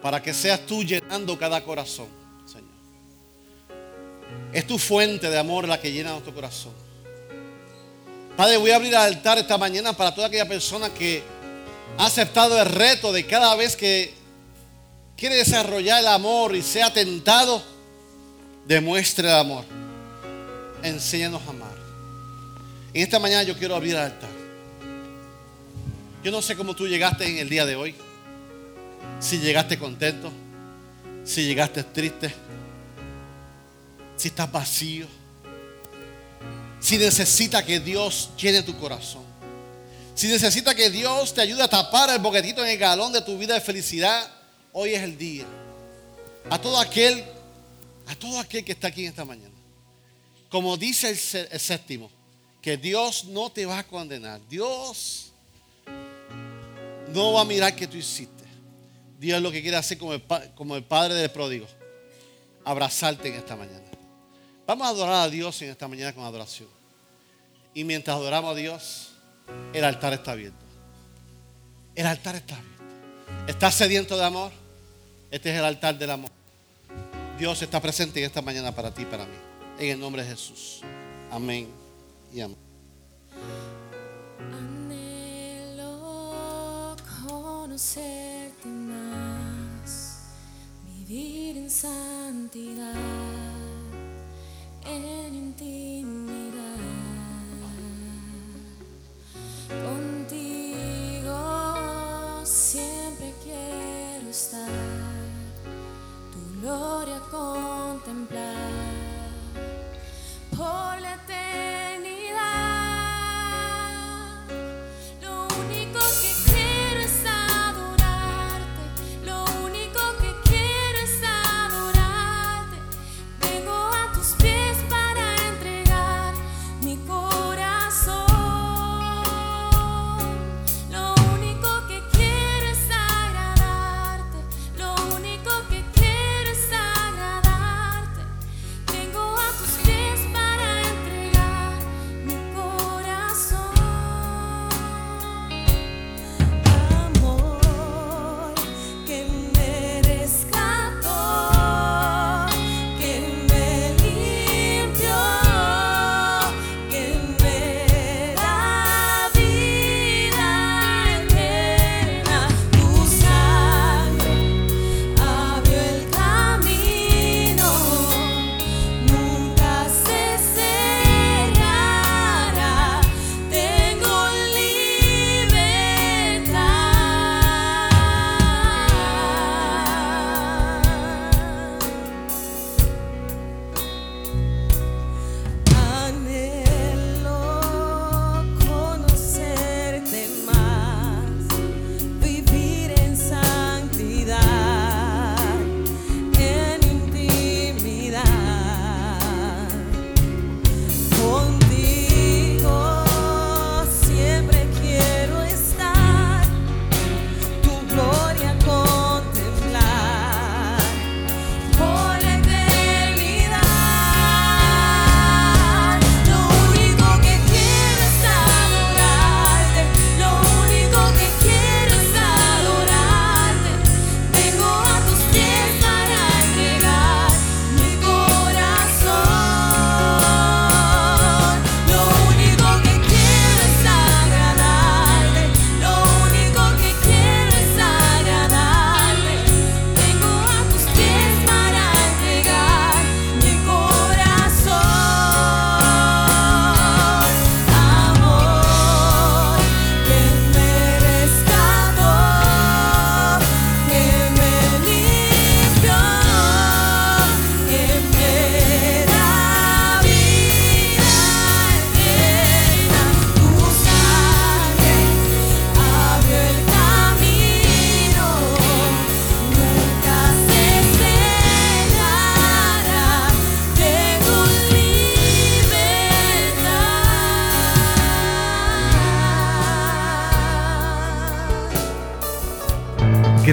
para que seas tú llenando cada corazón, Señor. Es tu fuente de amor la que llena nuestro corazón. Padre, voy a abrir el altar esta mañana para toda aquella persona que ha aceptado el reto de cada vez que quiere desarrollar el amor y sea tentado, demuestre el amor. Enséñanos a amar. En esta mañana yo quiero abrir el altar. Yo no sé cómo tú llegaste en el día de hoy. Si llegaste contento, si llegaste triste, si estás vacío, si necesita que Dios llene tu corazón, si necesita que Dios te ayude a tapar el boquetito en el galón de tu vida de felicidad, hoy es el día. A todo aquel, a todo aquel que está aquí en esta mañana. Como dice el séptimo, que Dios no te va a condenar. Dios no va a mirar que tú hiciste. Dios lo que quiere hacer como el, como el Padre del pródigo. Abrazarte en esta mañana. Vamos a adorar a Dios en esta mañana con adoración. Y mientras adoramos a Dios, el altar está abierto. El altar está abierto. ¿Estás sediento de amor? Este es el altar del amor. Dios está presente en esta mañana para ti y para mí. En el nombre de Jesús. Amén y santidad,